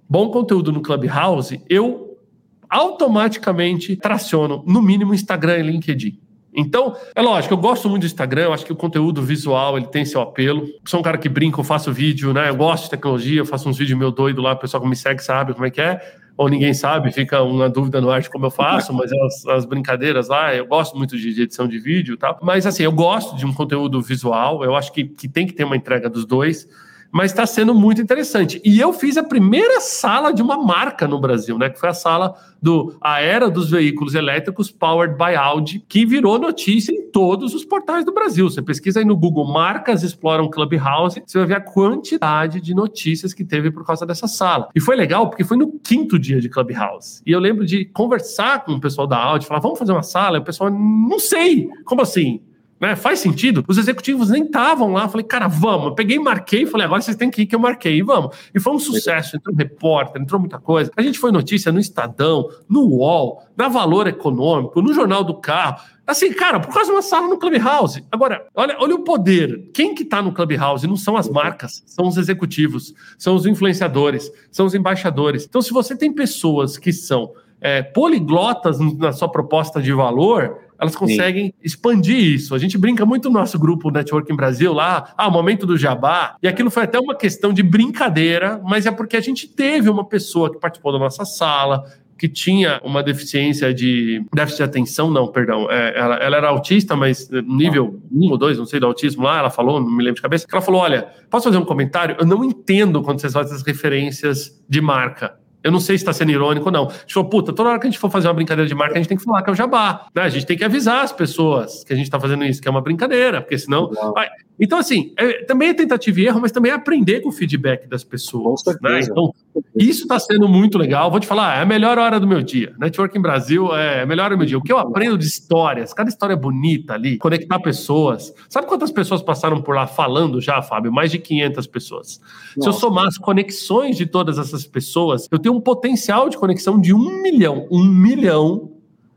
bom conteúdo no Clubhouse, eu automaticamente tracionam, no mínimo, Instagram e LinkedIn. Então, é lógico, eu gosto muito do Instagram, acho que o conteúdo visual ele tem seu apelo. Sou um cara que brinca, eu faço vídeo, né? Eu gosto de tecnologia, eu faço uns vídeos meu doido lá, o pessoal que me segue sabe como é que é. Ou ninguém sabe, fica uma dúvida no ar de como eu faço, mas as, as brincadeiras lá, eu gosto muito de, de edição de vídeo e tal. Mas assim, eu gosto de um conteúdo visual, eu acho que, que tem que ter uma entrega dos dois mas está sendo muito interessante. E eu fiz a primeira sala de uma marca no Brasil, né? Que foi a sala do A Era dos Veículos Elétricos Powered by Audi, que virou notícia em todos os portais do Brasil. Você pesquisa aí no Google Marcas Exploram Clubhouse, você vai ver a quantidade de notícias que teve por causa dessa sala. E foi legal porque foi no quinto dia de Clubhouse. E eu lembro de conversar com o pessoal da Audi, falar, vamos fazer uma sala? E o pessoal, não sei. Como assim? Né? Faz sentido? Os executivos nem estavam lá. Falei, cara, vamos. Eu peguei marquei. Falei, agora vocês têm que ir que eu marquei. E vamos. E foi um sucesso. Entrou um repórter, entrou muita coisa. A gente foi notícia no Estadão, no UOL, na Valor Econômico, no Jornal do Carro. Assim, cara, por causa de uma sala no Clubhouse. Agora, olha, olha o poder. Quem que tá no Clubhouse não são as marcas, são os executivos, são os influenciadores, são os embaixadores. Então, se você tem pessoas que são é, poliglotas na sua proposta de valor, elas conseguem Sim. expandir isso. A gente brinca muito no nosso grupo Networking Brasil lá, ah, o momento do jabá, e aquilo foi até uma questão de brincadeira, mas é porque a gente teve uma pessoa que participou da nossa sala, que tinha uma deficiência de déficit de atenção, não, perdão, é, ela, ela, era autista, mas nível 1 ou 2, não sei, do autismo lá, ela falou, não me lembro de cabeça, que ela falou, olha, posso fazer um comentário? Eu não entendo quando vocês fazem as referências de marca. Eu não sei se está sendo irônico ou não. Falou, puta, toda hora que a gente for fazer uma brincadeira de marca, a gente tem que falar que é o jabá. Né? A gente tem que avisar as pessoas que a gente está fazendo isso, que é uma brincadeira, porque senão. Vai. Então, assim, é, também é tentativa e erro, mas também é aprender com o feedback das pessoas. Né? Então, isso está sendo muito legal. Vou te falar, é a melhor hora do meu dia. Networking Brasil é a melhor hora do meu dia. O que eu aprendo de histórias, cada história bonita ali, conectar pessoas. Sabe quantas pessoas passaram por lá falando já, Fábio? Mais de 500 pessoas. Nossa. Se eu somar as conexões de todas essas pessoas, eu tenho um potencial de conexão de um milhão. Um milhão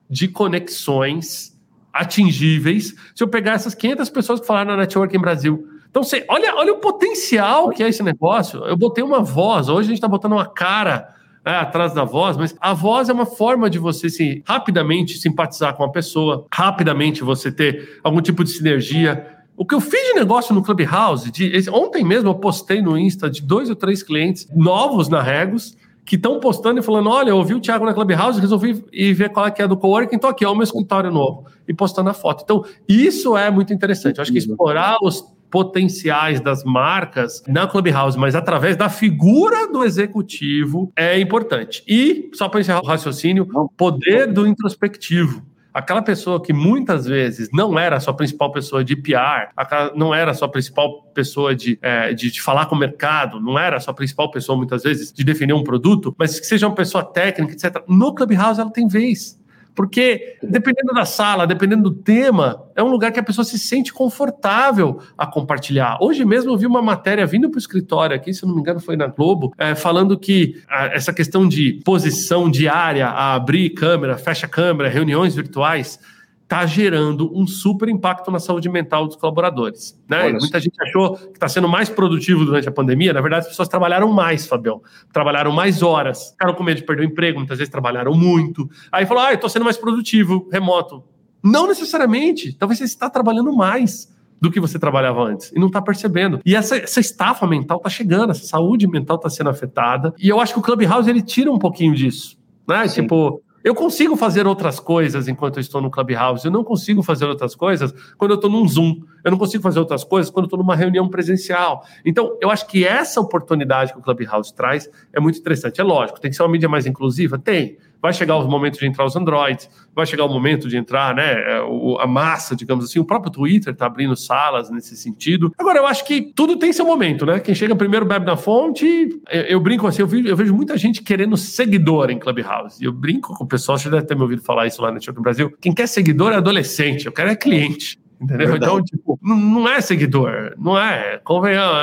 de conexões atingíveis se eu pegar essas 500 pessoas que falaram na Networking Brasil. Então, você, olha, olha o potencial que é esse negócio. Eu botei uma voz, hoje a gente está botando uma cara né, atrás da voz, mas a voz é uma forma de você se rapidamente simpatizar com uma pessoa, rapidamente você ter algum tipo de sinergia. O que eu fiz de negócio no Clubhouse, de, ontem mesmo eu postei no Insta de dois ou três clientes novos na Regos, que estão postando e falando: olha, eu ouvi o Thiago na Clubhouse, resolvi ir ver qual é que é do coworking, então aqui é o meu escritório novo. E postando a foto. Então, isso é muito interessante. Eu acho que explorar os potenciais das marcas na Clubhouse, mas através da figura do executivo é importante. E, só para encerrar o raciocínio, poder do introspectivo aquela pessoa que muitas vezes não era a sua principal pessoa de PR, não era a sua principal pessoa de, é, de, de, falar com o mercado, não era a sua principal pessoa muitas vezes de definir um produto, mas que seja uma pessoa técnica, etc. No Clubhouse ela tem vez. Porque, dependendo da sala, dependendo do tema, é um lugar que a pessoa se sente confortável a compartilhar. Hoje mesmo eu vi uma matéria vindo para o escritório aqui, se não me engano foi na Globo, é, falando que a, essa questão de posição diária, a abrir câmera, fecha câmera, reuniões virtuais, está gerando um super impacto na saúde mental dos colaboradores. Né? Muita gente achou que está sendo mais produtivo durante a pandemia. Na verdade, as pessoas trabalharam mais, Fabião. Trabalharam mais horas. Ficaram com medo de perder o emprego, muitas vezes trabalharam muito. Aí falou: ah, estou sendo mais produtivo, remoto. Não necessariamente. Talvez você está trabalhando mais do que você trabalhava antes e não está percebendo. E essa, essa estafa mental está chegando, essa saúde mental está sendo afetada. E eu acho que o Clubhouse ele tira um pouquinho disso. Né? Tipo, Eu consigo fazer outras coisas enquanto eu estou no Clubhouse. Eu não consigo fazer outras coisas quando eu estou num Zoom. Eu não consigo fazer outras coisas quando eu estou numa reunião presencial. Então, eu acho que essa oportunidade que o Clubhouse traz é muito interessante. É lógico, tem que ser uma mídia mais inclusiva? Tem. Vai chegar o momento de entrar os Androids, vai chegar o momento de entrar, né, é, a massa, digamos assim. O próprio Twitter está abrindo salas nesse sentido. Agora, eu acho que tudo tem seu momento, né? Quem chega primeiro bebe na fonte. Eu, eu brinco assim, eu vejo, eu vejo, muita gente querendo seguidor em Clubhouse. Eu brinco com o pessoal, você deve ter me ouvido falar isso lá no Network Brasil. Quem quer seguidor é adolescente, eu quero é cliente. Entendeu? Verdade. Então, tipo, não é seguidor, não é.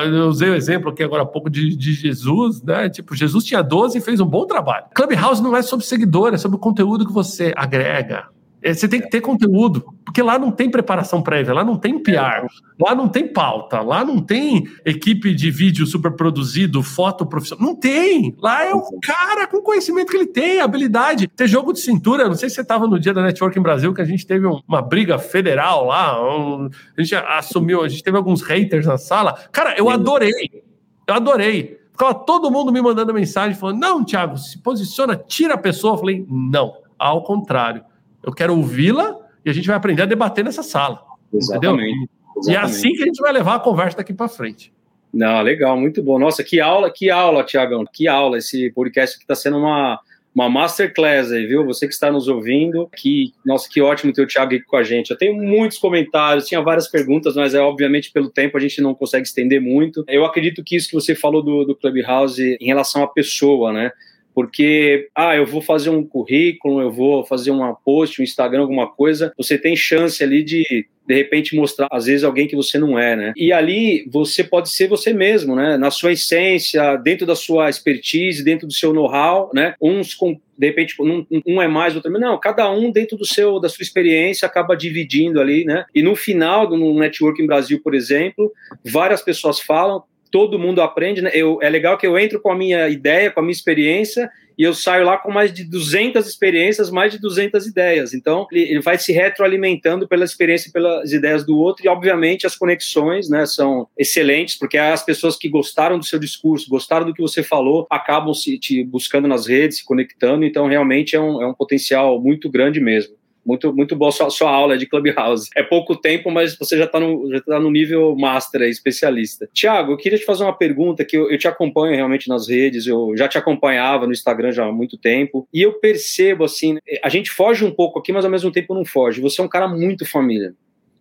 Eu usei o exemplo aqui agora há pouco de, de, Jesus, né? Tipo, Jesus tinha 12 e fez um bom trabalho. Clubhouse não é sobre seguidor, é sobre o conteúdo que você agrega, você tem que ter conteúdo, porque lá não tem preparação prévia, lá não tem PR, lá não tem pauta, lá não tem equipe de vídeo super produzido, foto profissional. Não tem. Lá é o cara com conhecimento que ele tem, habilidade. Ter jogo de cintura, não sei se você estava no dia da Network em Brasil, que a gente teve uma briga federal lá, um, a gente assumiu, a gente teve alguns haters na sala. Cara, eu adorei. Eu adorei. Ficava todo mundo me mandando mensagem falando: não, Thiago, se posiciona, tira a pessoa. Eu falei: não, ao contrário eu quero ouvi-la e a gente vai aprender a debater nessa sala. Exatamente. Entendeu? Exatamente. E é assim que a gente vai levar a conversa daqui para frente. Não, legal, muito bom. Nossa, que aula, que aula, Tiagão, que aula. Esse podcast que está sendo uma, uma masterclass aí, viu? Você que está nos ouvindo, que, nossa, que ótimo ter o Thiago aqui com a gente. Eu tenho muitos comentários, tinha várias perguntas, mas é obviamente pelo tempo a gente não consegue estender muito. Eu acredito que isso que você falou do, do Clubhouse em relação à pessoa, né? Porque ah, eu vou fazer um currículo, eu vou fazer uma post, um Instagram, alguma coisa, você tem chance ali de de repente mostrar às vezes alguém que você não é, né? E ali você pode ser você mesmo, né? Na sua essência, dentro da sua expertise, dentro do seu know-how, né? Uns com de repente um, um é mais outro não cada um dentro do seu da sua experiência acaba dividindo ali né e no final no networking Brasil por exemplo várias pessoas falam todo mundo aprende, né? Eu, é legal que eu entro com a minha ideia, com a minha experiência, e eu saio lá com mais de 200 experiências, mais de 200 ideias. Então, ele, ele vai se retroalimentando pela experiência e pelas ideias do outro, e obviamente as conexões né, são excelentes, porque as pessoas que gostaram do seu discurso, gostaram do que você falou, acabam se te buscando nas redes, se conectando, então realmente é um, é um potencial muito grande mesmo. Muito, muito boa sua, sua aula de Clubhouse. É pouco tempo, mas você já está no, já tá no nível master, especialista. Tiago, eu queria te fazer uma pergunta que eu, eu te acompanho realmente nas redes, eu já te acompanhava no Instagram já há muito tempo, e eu percebo, assim, a gente foge um pouco aqui, mas ao mesmo tempo não foge. Você é um cara muito família.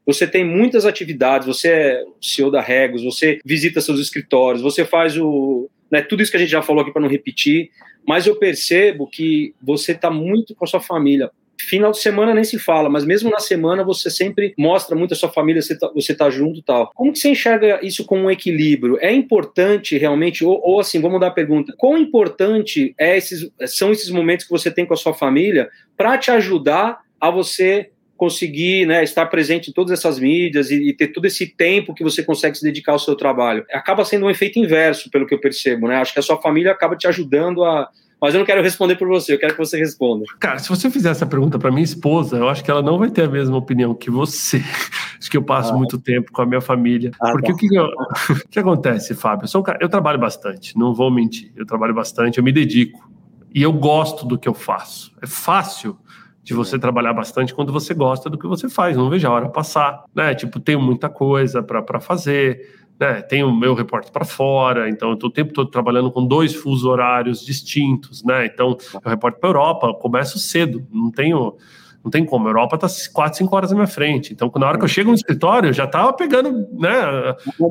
Você tem muitas atividades, você é CEO da Regos, você visita seus escritórios, você faz o. Né, tudo isso que a gente já falou aqui para não repetir, mas eu percebo que você está muito com a sua família. Final de semana nem se fala, mas mesmo na semana você sempre mostra muito a sua família, você tá, você tá junto e tal. Como que você enxerga isso com um equilíbrio? É importante realmente, ou, ou assim, vamos mudar a pergunta, quão importante é esses, são esses momentos que você tem com a sua família para te ajudar a você conseguir né, estar presente em todas essas mídias e, e, ter todo esse tempo que você consegue se dedicar ao seu trabalho. Acaba sendo um efeito inverso, pelo que eu percebo, né? Acho que a sua família acaba te ajudando a, mas eu não quero responder por você, eu quero que você responda. Cara, se você fizer essa pergunta para minha esposa, eu acho que ela não vai ter a mesma opinião que você. acho que eu passo ah. muito tempo com a minha família. Ah, Porque tá. o, que, eu, o que acontece, Fábio? Eu, um cara, eu trabalho bastante, não vou mentir. Eu trabalho bastante, eu me dedico. E eu gosto do que eu faço. É fácil de você trabalhar bastante quando você gosta do que você faz. Não vejo a hora passar, né? Tipo, tenho muita coisa para fazer né, tenho o meu repórter para fora, então eu estou o tempo todo trabalhando com dois fusos horários distintos, né? Então, eu reporto para a Europa, começo cedo, não tenho. Não tem como, a Europa está 4, 5 horas na minha frente. Então, na hora que eu chego no escritório, eu já estava pegando né,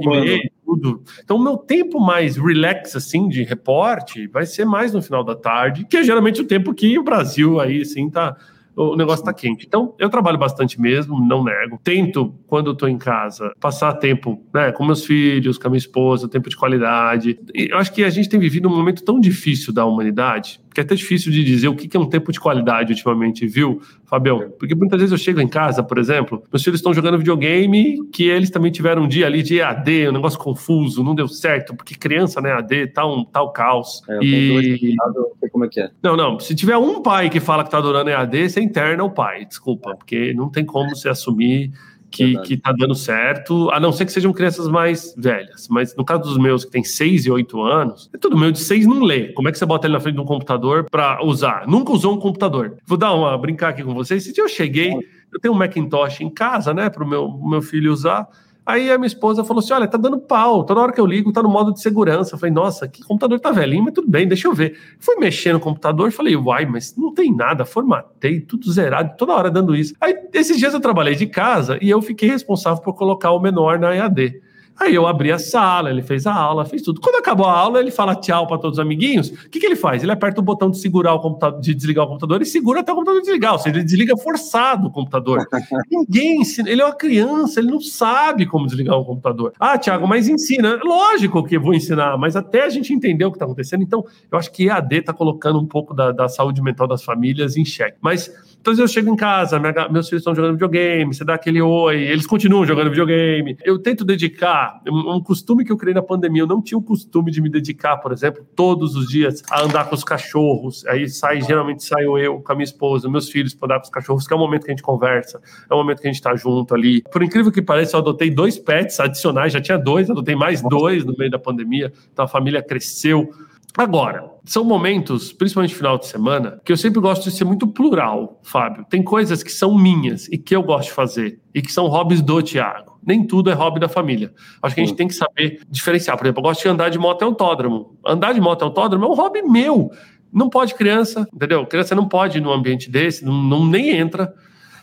e-mail, tudo. Então, o meu tempo mais relax, assim, de reporte, vai ser mais no final da tarde, que é geralmente o tempo que o Brasil aí, assim, tá, o negócio está quente. Então, eu trabalho bastante mesmo, não nego. Tento, quando eu estou em casa, passar tempo né, com meus filhos, com a minha esposa, tempo de qualidade. E eu acho que a gente tem vivido um momento tão difícil da humanidade que é até difícil de dizer o que é um tempo de qualidade ultimamente, viu, Fabião? Porque muitas vezes eu chego em casa, por exemplo, meus filhos estão jogando videogame, que eles também tiveram um dia ali de EAD, um negócio confuso, não deu certo, porque criança, né, EAD, tá um tal caos. É, e... não sei como é que é. Não, não, se tiver um pai que fala que tá adorando EAD, você interna o pai, desculpa, porque não tem como você assumir que, que tá dando certo, a não ser que sejam crianças mais velhas. Mas no caso dos meus, que tem 6 e 8 anos, é tudo meu de 6 não lê. Como é que você bota ele na frente de um computador para usar? Nunca usou um computador. Vou dar uma brincar aqui com vocês. Esse dia eu cheguei, eu tenho um Macintosh em casa, né, para o meu, meu filho usar. Aí a minha esposa falou assim: olha, tá dando pau. Toda hora que eu ligo, tá no modo de segurança. Eu falei, nossa, que computador tá velhinho, mas tudo bem, deixa eu ver. Fui mexer no computador e falei, uai, mas não tem nada, formatei, tudo zerado, toda hora dando isso. Aí, esses dias eu trabalhei de casa e eu fiquei responsável por colocar o menor na EAD. Aí eu abri a sala, ele fez a aula, fez tudo. Quando acabou a aula, ele fala tchau para todos os amiguinhos. O que, que ele faz? Ele aperta o botão de segurar o computador, de desligar o computador e segura até o computador desligar. Ou seja, ele desliga forçado o computador. Ninguém ensina. Ele é uma criança, ele não sabe como desligar o computador. Ah, Thiago, mas ensina. Lógico que vou ensinar, mas até a gente entender o que está acontecendo. Então, eu acho que EAD está colocando um pouco da, da saúde mental das famílias em xeque. Mas então, eu chego em casa, minha, meus filhos estão jogando videogame, você dá aquele oi, eles continuam jogando videogame. Eu tento dedicar, um, um costume que eu criei na pandemia, eu não tinha o costume de me dedicar, por exemplo, todos os dias a andar com os cachorros. Aí sai, geralmente saio eu com a minha esposa, meus filhos para andar com os cachorros, que é o momento que a gente conversa, é o momento que a gente está junto ali. Por incrível que pareça, eu adotei dois pets adicionais, já tinha dois, adotei mais dois no meio da pandemia, então a família cresceu. Agora, são momentos, principalmente final de semana, que eu sempre gosto de ser muito plural, Fábio. Tem coisas que são minhas e que eu gosto de fazer e que são hobbies do Tiago. Nem tudo é hobby da família. Acho que a gente tem que saber diferenciar. Por exemplo, eu gosto de andar de moto autódromo. Andar de moto autódromo é um hobby meu. Não pode criança, entendeu? Criança não pode ir num ambiente desse, não, não nem entra.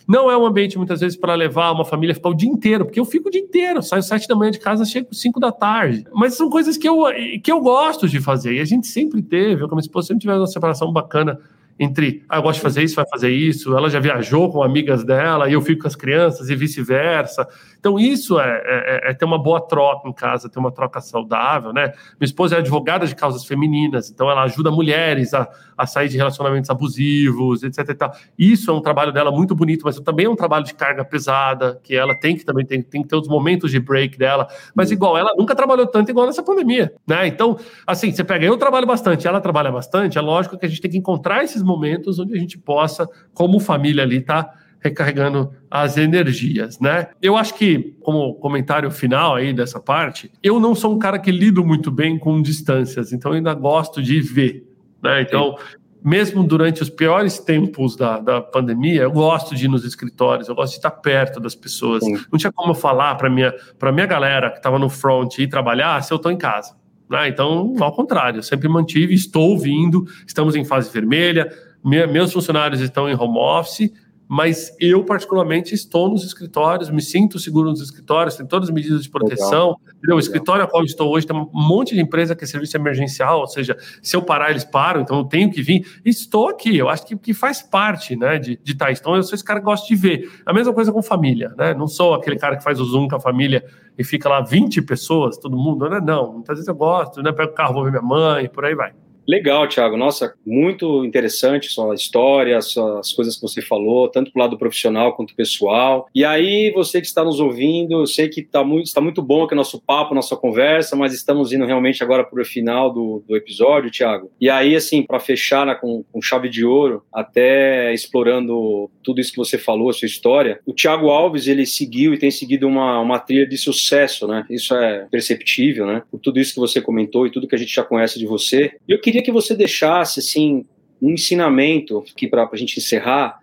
Não é um ambiente, muitas vezes, para levar uma família ficar o dia inteiro, porque eu fico o dia inteiro, saio sete da manhã de casa, chego cinco da tarde. Mas são coisas que eu, que eu gosto de fazer. E a gente sempre teve, eu com a minha esposa sempre tivemos uma separação bacana entre, ah, eu gosto de fazer isso, vai fazer isso, ela já viajou com amigas dela e eu fico com as crianças e vice-versa. Então, isso é, é, é, ter uma boa troca em casa, ter uma troca saudável, né? Minha esposa é advogada de causas femininas, então ela ajuda mulheres a, a sair de relacionamentos abusivos, etc. Isso é um trabalho dela muito bonito, mas também é um trabalho de carga pesada, que ela tem que também tem, tem que ter os momentos de break dela. Mas, igual, ela nunca trabalhou tanto igual nessa pandemia, né? Então, assim, você pega, eu trabalho bastante, ela trabalha bastante, é lógico que a gente tem que encontrar esses momentos onde a gente possa, como família ali, tá recarregando as energias, né? Eu acho que, como comentário final aí dessa parte, eu não sou um cara que lido muito bem com distâncias, então eu ainda gosto de ver, né? Então, Sim. mesmo durante os piores tempos da, da pandemia, eu gosto de ir nos escritórios, eu gosto de estar perto das pessoas. Sim. Não tinha como eu falar para minha para minha galera que estava no front ir trabalhar se eu estou em casa. Né? Então, ao contrário, eu sempre mantive, estou vindo, estamos em fase vermelha, meus funcionários estão em home office, mas eu, particularmente, estou nos escritórios, me sinto seguro nos escritórios, tem todas as medidas de proteção. O escritório a qual estou hoje tem um monte de empresa que é serviço emergencial, ou seja, se eu parar, eles param, então eu tenho que vir. estou aqui, eu acho que, que faz parte né, de, de estar. Então, eu sou esse cara que gosta de ver. A mesma coisa com família, né? Não sou aquele cara que faz o Zoom com a família e fica lá 20 pessoas, todo mundo. Né? Não, muitas vezes eu gosto, né? Pego o carro, vou ver minha mãe, por aí vai. Legal, Thiago. Nossa, muito interessante sua história, suas coisas que você falou, tanto pro lado profissional quanto pessoal. E aí, você que está nos ouvindo, eu sei que está muito, está muito bom aqui o nosso papo, nossa conversa, mas estamos indo realmente agora para o final do, do episódio, Thiago. E aí, assim, para fechar né, com, com chave de ouro, até explorando tudo isso que você falou, a sua história, o Thiago Alves, ele seguiu e tem seguido uma, uma trilha de sucesso, né? Isso é perceptível, né? Por tudo isso que você comentou e tudo que a gente já conhece de você. Eu queria queria que você deixasse assim um ensinamento aqui para a gente encerrar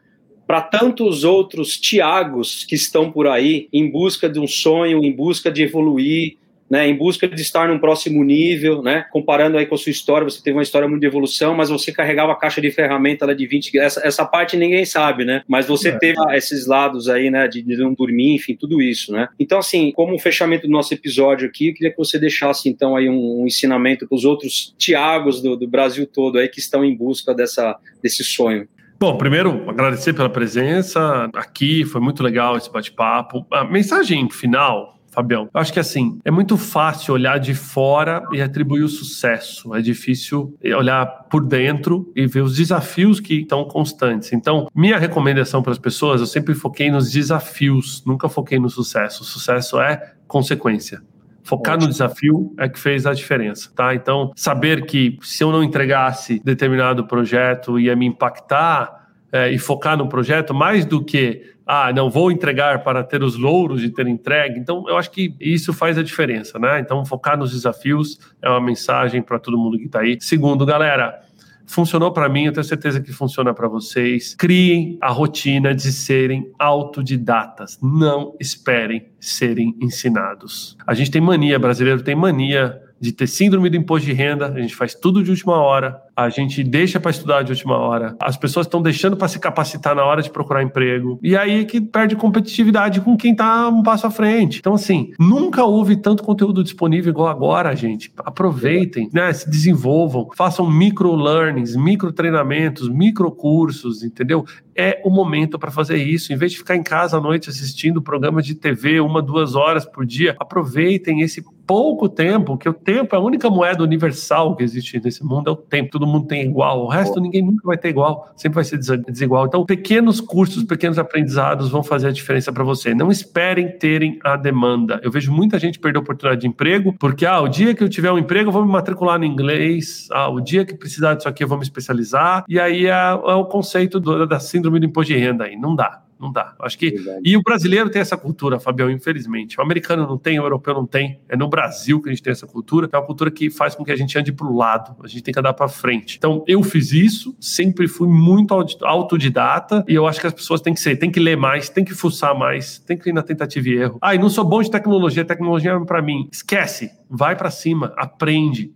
para tantos outros Tiagos que estão por aí em busca de um sonho, em busca de evoluir, né, em busca de estar num próximo nível, né, comparando aí com a sua história, você teve uma história muito de evolução, mas você carregava a caixa de ferramenta lá de 20, essa, essa parte ninguém sabe, né, mas você é. teve esses lados aí, né, de, de, não dormir, enfim, tudo isso, né. Então, assim, como fechamento do nosso episódio aqui, eu queria que você deixasse, então, aí um, um ensinamento para os outros Tiagos do, do Brasil todo aí que estão em busca dessa, desse sonho. Bom, primeiro, agradecer pela presença aqui, foi muito legal esse bate-papo. A mensagem final Fabião? Eu acho que assim, é muito fácil olhar de fora e atribuir o sucesso. É difícil olhar por dentro e ver os desafios que estão constantes. Então, minha recomendação para as pessoas, eu sempre foquei nos desafios, nunca foquei no sucesso. O sucesso é consequência. Focar Ótimo. no desafio é que fez a diferença, tá? Então, saber que se eu não entregasse determinado projeto ia me impactar é, e focar no projeto, mais do que ah, não vou entregar para ter os louros de ter entregue. Então, eu acho que isso faz a diferença, né? Então, focar nos desafios é uma mensagem para todo mundo que está aí. Segundo, galera, funcionou para mim, eu tenho certeza que funciona para vocês. Criem a rotina de serem autodidatas. Não esperem serem ensinados. A gente tem mania, brasileiro tem mania de ter síndrome do imposto de renda, a gente faz tudo de última hora, a gente deixa para estudar de última hora, as pessoas estão deixando para se capacitar na hora de procurar emprego, e aí que perde competitividade com quem está um passo à frente. Então, assim, nunca houve tanto conteúdo disponível igual agora, gente. Aproveitem, né? Se desenvolvam, façam micro learnings, micro treinamentos, micro cursos, entendeu? É o momento para fazer isso. Em vez de ficar em casa à noite assistindo programas de TV uma, duas horas por dia, aproveitem esse pouco tempo, que o tempo é a única moeda universal que existe nesse mundo, é o tempo. Todo mundo tem igual. O resto ninguém nunca vai ter igual, sempre vai ser desigual. Então, pequenos cursos, pequenos aprendizados vão fazer a diferença para você. Não esperem terem a demanda. Eu vejo muita gente perder a oportunidade de emprego porque, ah, o dia que eu tiver um emprego, eu vou me matricular no inglês. Ah, o dia que precisar disso aqui, eu vou me especializar. E aí é, é o conceito do, da síndrome do imposto de renda aí. Não dá. Não dá. Acho que. Verdade. E o brasileiro tem essa cultura, Fabião, infelizmente. O americano não tem, o europeu não tem. É no Brasil que a gente tem essa cultura. É uma cultura que faz com que a gente ande para o lado. A gente tem que andar para frente. Então, eu fiz isso, sempre fui muito autodidata. E eu acho que as pessoas têm que ser, tem que ler mais, tem que fuçar mais, tem que ir na tentativa e erro. Ah, e não sou bom de tecnologia, tecnologia é para mim. Esquece. Vai para cima, aprende.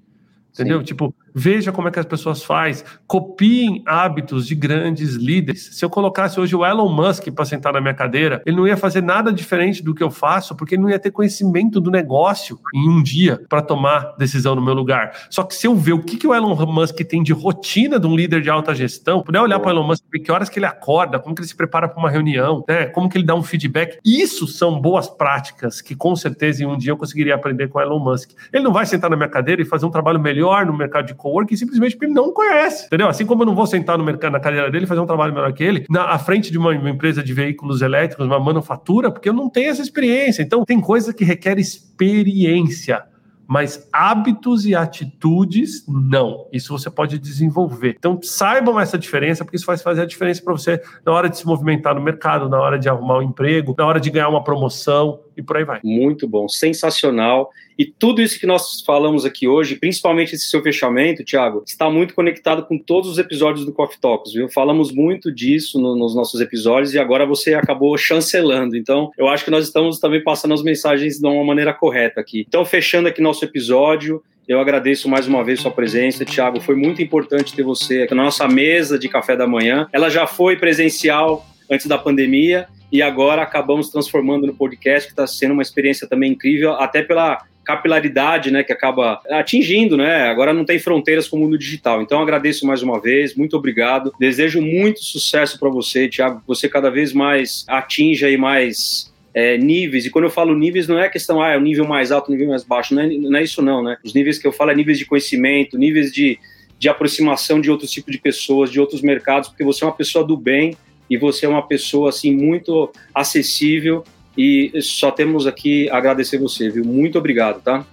Entendeu? Sim. Tipo, Veja como é que as pessoas fazem, copiem hábitos de grandes líderes. Se eu colocasse hoje o Elon Musk para sentar na minha cadeira, ele não ia fazer nada diferente do que eu faço, porque ele não ia ter conhecimento do negócio em um dia para tomar decisão no meu lugar. Só que se eu ver o que, que o Elon Musk tem de rotina de um líder de alta gestão, puder olhar para o Elon Musk, ver que horas que ele acorda, como que ele se prepara para uma reunião, né? como que ele dá um feedback, isso são boas práticas que com certeza em um dia eu conseguiria aprender com o Elon Musk. Ele não vai sentar na minha cadeira e fazer um trabalho melhor no mercado de coworking simplesmente porque não conhece, entendeu? Assim como eu não vou sentar no mercado, na cadeira dele fazer um trabalho melhor que ele, na à frente de uma, uma, empresa de veículos elétricos, uma manufatura, porque eu não tenho essa experiência. Então, tem coisa que requer experiência mas hábitos e atitudes, não. Isso você pode desenvolver. Então, saibam essa diferença, porque isso vai fazer a diferença para você na hora de se movimentar no mercado, na hora de arrumar um emprego, na hora de ganhar uma promoção e por aí vai. Muito bom, sensacional. E tudo isso que nós falamos aqui hoje, principalmente esse seu fechamento, Thiago, está muito conectado com todos os episódios do Coffee Talks, viu? Falamos muito disso no, nos nossos episódios e agora você acabou chancelando. Então, eu acho que nós estamos também passando as mensagens de uma maneira correta aqui. Então, fechando aqui nosso episódio, eu agradeço mais uma vez sua presença, Thiago. Foi muito importante ter você aqui na nossa mesa de café da manhã. Ela já foi presencial antes da pandemia e agora acabamos transformando no podcast, que está sendo uma experiência também incrível, até pela capilaridade, né, que acaba atingindo, né? Agora não tem fronteiras com o mundo digital. Então agradeço mais uma vez, muito obrigado. Desejo muito sucesso para você, Thiago, que você cada vez mais atinja aí mais é, níveis, e quando eu falo níveis, não é questão, ah, é o nível mais alto, o nível mais baixo, não é, não é isso não, né? Os níveis que eu falo é níveis de conhecimento, níveis de, de aproximação de outros tipos de pessoas, de outros mercados, porque você é uma pessoa do bem e você é uma pessoa, assim, muito acessível e só temos aqui agradecer você, viu? Muito obrigado, tá?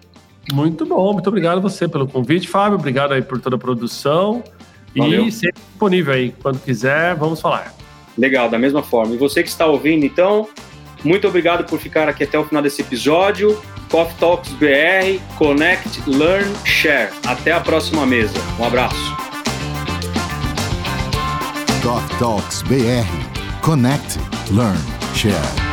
Muito bom, muito obrigado a você pelo convite, Fábio. Obrigado aí por toda a produção. Valeu. E sempre disponível aí, quando quiser, vamos falar. Legal, da mesma forma. E você que está ouvindo, então, muito obrigado por ficar aqui até o final desse episódio. Coffee Talks BR, Connect, Learn, Share. Até a próxima mesa. Um abraço. Coffee Talks BR, Connect, Learn, Share.